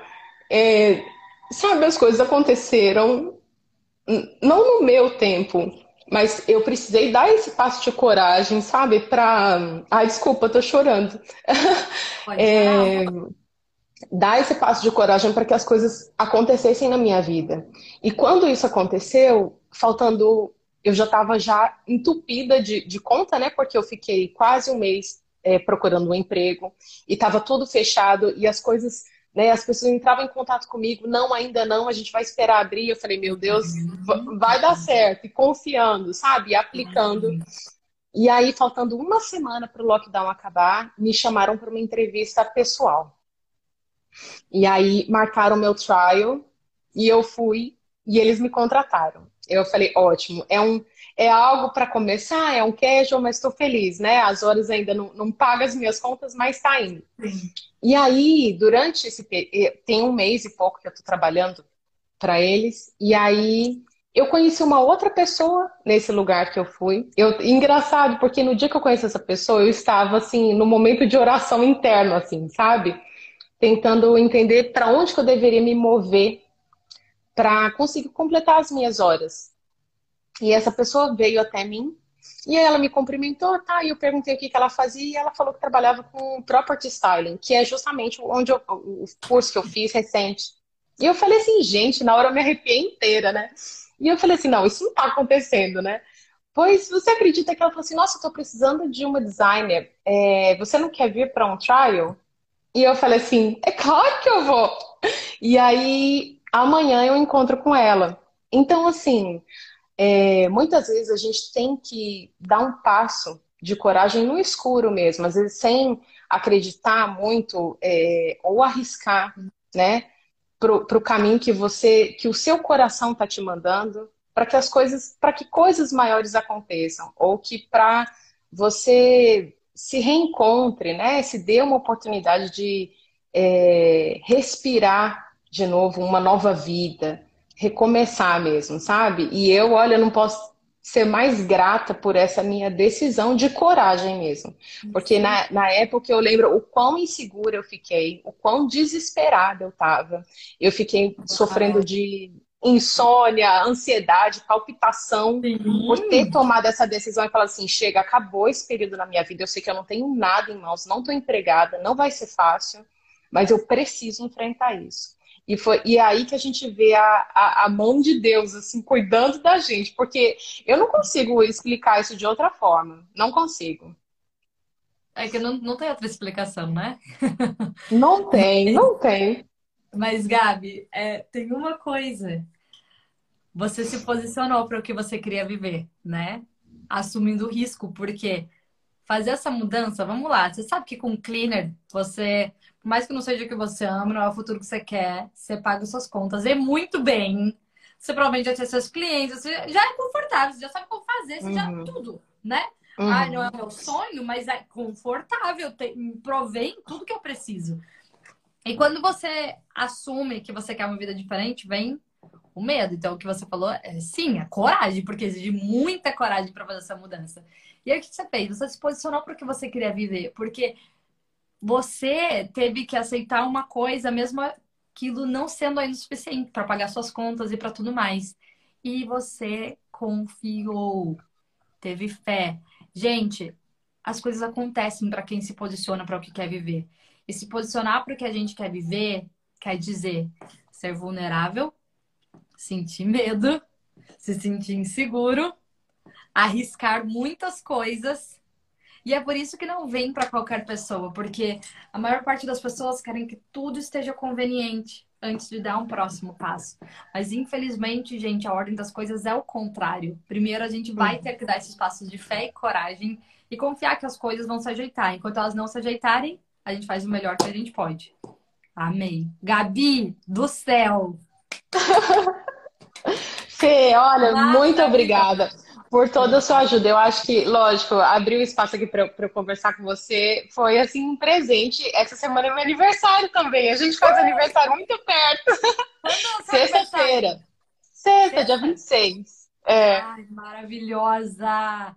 é, sabe, as coisas aconteceram não no meu tempo, mas eu precisei dar esse passo de coragem, sabe? Pra. Ai, desculpa, tô chorando. é, dar esse passo de coragem para que as coisas acontecessem na minha vida. E quando isso aconteceu, faltando. Eu já estava já entupida de, de conta, né? Porque eu fiquei quase um mês é, procurando um emprego e estava tudo fechado e as coisas né? As pessoas entravam em contato comigo, não, ainda não, a gente vai esperar abrir. Eu falei, meu Deus, vai dar certo, e confiando, sabe? E aplicando. E aí, faltando uma semana para o lockdown acabar, me chamaram para uma entrevista pessoal. E aí marcaram meu trial e eu fui e eles me contrataram. Eu falei, ótimo, é um é algo para começar, é um casual, mas estou feliz, né? As horas ainda não, não pagam as minhas contas, mas está indo. Sim. E aí, durante esse tem um mês e pouco que eu estou trabalhando para eles, e aí eu conheci uma outra pessoa nesse lugar que eu fui. Eu, engraçado, porque no dia que eu conheci essa pessoa, eu estava assim, no momento de oração interno, assim, sabe? Tentando entender para onde que eu deveria me mover para conseguir completar as minhas horas. E essa pessoa veio até mim e aí ela me cumprimentou, tá? E eu perguntei o que, que ela fazia e ela falou que trabalhava com property styling, que é justamente onde eu, o curso que eu fiz recente. E eu falei assim, gente, na hora eu me arrepiei inteira, né? E eu falei assim, não, isso não tá acontecendo, né? Pois você acredita que ela falou assim, nossa, eu tô precisando de uma designer, é, você não quer vir para um trial? E eu falei assim, é claro que eu vou. E aí amanhã eu encontro com ela. Então, assim, é, muitas vezes a gente tem que dar um passo de coragem no escuro mesmo, às vezes sem acreditar muito é, ou arriscar, né, para o caminho que você, que o seu coração está te mandando, para que as coisas, para que coisas maiores aconteçam, ou que para você se reencontre, né, se dê uma oportunidade de é, respirar de novo uma nova vida, recomeçar mesmo, sabe? E eu, olha, não posso ser mais grata por essa minha decisão de coragem mesmo. Porque na, na época eu lembro o quão insegura eu fiquei, o quão desesperada eu tava. Eu fiquei sofrendo de insônia, ansiedade, palpitação, Sim. por ter tomado essa decisão e falar assim: chega, acabou esse período na minha vida, eu sei que eu não tenho nada em mãos, não estou empregada, não vai ser fácil, mas eu preciso enfrentar isso. E, foi, e é aí que a gente vê a, a, a, mão de Deus, assim, cuidando da gente. Porque eu não consigo explicar isso de outra forma. Não consigo. É que não, não tem outra explicação, né? Não tem, não tem. Mas, Gabi, é, tem uma coisa. Você se posicionou para o que você queria viver, né? Assumindo o risco, porque fazer essa mudança, vamos lá, você sabe que com cleaner, você, por mais que não seja o que você ama, não é o futuro que você quer, você paga suas contas e muito bem. Você provavelmente já tem seus clientes, você já é confortável, você já sabe como fazer, você uhum. já tudo, né? Uhum. Ah, não é meu sonho, mas é confortável, tem, provém tudo que eu preciso. E quando você assume que você quer uma vida diferente, vem o medo. Então, o que você falou é sim, a coragem, porque exige muita coragem para fazer essa mudança. E aí, o que você fez? Você se posicionou para o que você queria viver, porque você teve que aceitar uma coisa, mesmo aquilo não sendo ainda o suficiente para pagar suas contas e para tudo mais. E você confiou, teve fé. Gente, as coisas acontecem para quem se posiciona para o que quer viver. E se posicionar para o que a gente quer viver quer dizer ser vulnerável, sentir medo, se sentir inseguro, arriscar muitas coisas. E é por isso que não vem para qualquer pessoa, porque a maior parte das pessoas querem que tudo esteja conveniente antes de dar um próximo passo. Mas infelizmente, gente, a ordem das coisas é o contrário. Primeiro a gente vai ter que dar esses passos de fé e coragem e confiar que as coisas vão se ajeitar. Enquanto elas não se ajeitarem, a gente faz o melhor que a gente pode. Amei. Gabi do céu! Fê, olha, muito obrigada por toda a sua ajuda. Eu acho que, lógico, abrir o espaço aqui para eu conversar com você foi assim um presente. Essa semana é meu aniversário também. A gente faz aniversário muito perto. Sexta-feira. Sexta, dia 26. É. Ai, maravilhosa!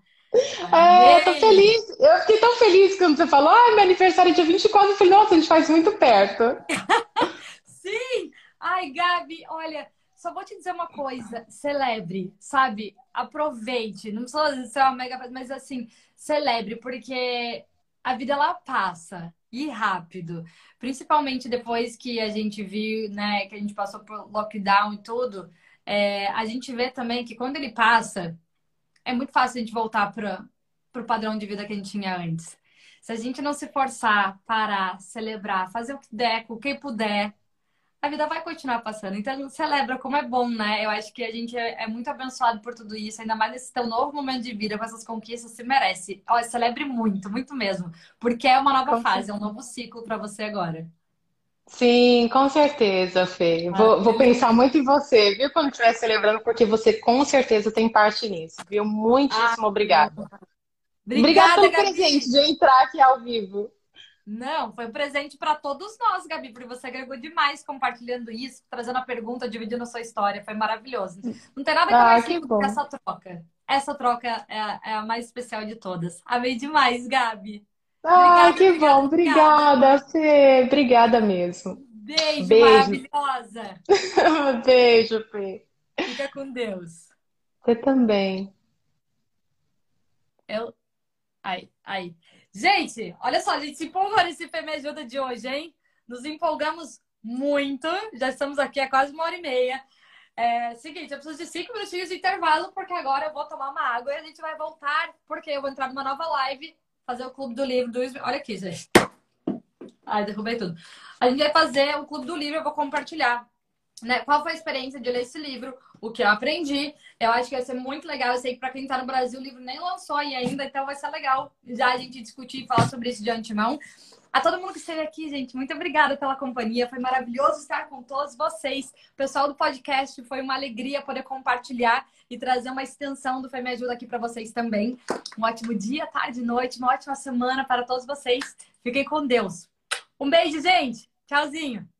É, eu tô feliz. Eu fiquei tão feliz quando você falou, ah, meu aniversário é dia 24. Eu falei, nossa, a gente faz muito perto. Sim! Ai, Gabi, olha, só vou te dizer uma coisa, celebre, sabe? Aproveite. Não precisa ser uma mega, mas assim, celebre, porque a vida ela passa e rápido. Principalmente depois que a gente viu, né, que a gente passou por lockdown e tudo, é, a gente vê também que quando ele passa, é muito fácil a gente voltar para o padrão de vida que a gente tinha antes. Se a gente não se forçar, parar, celebrar, fazer o que der, o que puder, a vida vai continuar passando. Então, celebra como é bom, né? Eu acho que a gente é, é muito abençoado por tudo isso, ainda mais nesse teu novo momento de vida, com essas conquistas, se merece. Olha, celebre muito, muito mesmo, porque é uma nova com fase, é um novo ciclo para você agora. Sim, com certeza, Fê. Vou, vou, pensar muito em você, viu, quando estiver celebrando, porque você com certeza tem parte nisso, viu? Muitíssimo ah, obrigada. Obrigada, pelo Gabi. presente de entrar aqui ao vivo. Não, foi um presente para todos nós, Gabi, porque você agregou demais compartilhando isso, trazendo a pergunta, dividindo a sua história. Foi maravilhoso. Não tem nada que ah, mais que com essa troca. Essa troca é a, é a mais especial de todas. Amei demais, Gabi. Ah, obrigada, que obrigada, bom. Obrigada, Fê. Obrigada mesmo. Beijo, Beijo. maravilhosa. Beijo, Fê. Fica com Deus. Você também. Eu. Aí, aí. Gente, olha só, a gente se empolgou nesse Me Ajuda de hoje, hein? Nos empolgamos muito. Já estamos aqui há quase uma hora e meia. É, seguinte, eu preciso de cinco minutinhos de intervalo, porque agora eu vou tomar uma água e a gente vai voltar, porque eu vou entrar numa nova live fazer o clube do livro do Olha aqui, gente. Ai, derrubei tudo. A gente vai fazer o clube do livro, eu vou compartilhar. Né? Qual foi a experiência de ler esse livro? O que eu aprendi? Eu acho que vai ser muito legal. Eu sei que para quem está no Brasil, o livro nem lançou aí ainda, então vai ser legal já a gente discutir e falar sobre isso de antemão. A todo mundo que esteve aqui, gente, muito obrigada pela companhia. Foi maravilhoso estar com todos vocês. O pessoal do podcast, foi uma alegria poder compartilhar e trazer uma extensão do Foi Me Ajuda aqui para vocês também. Um ótimo dia, tarde, noite, uma ótima semana para todos vocês. Fiquem com Deus. Um beijo, gente. Tchauzinho.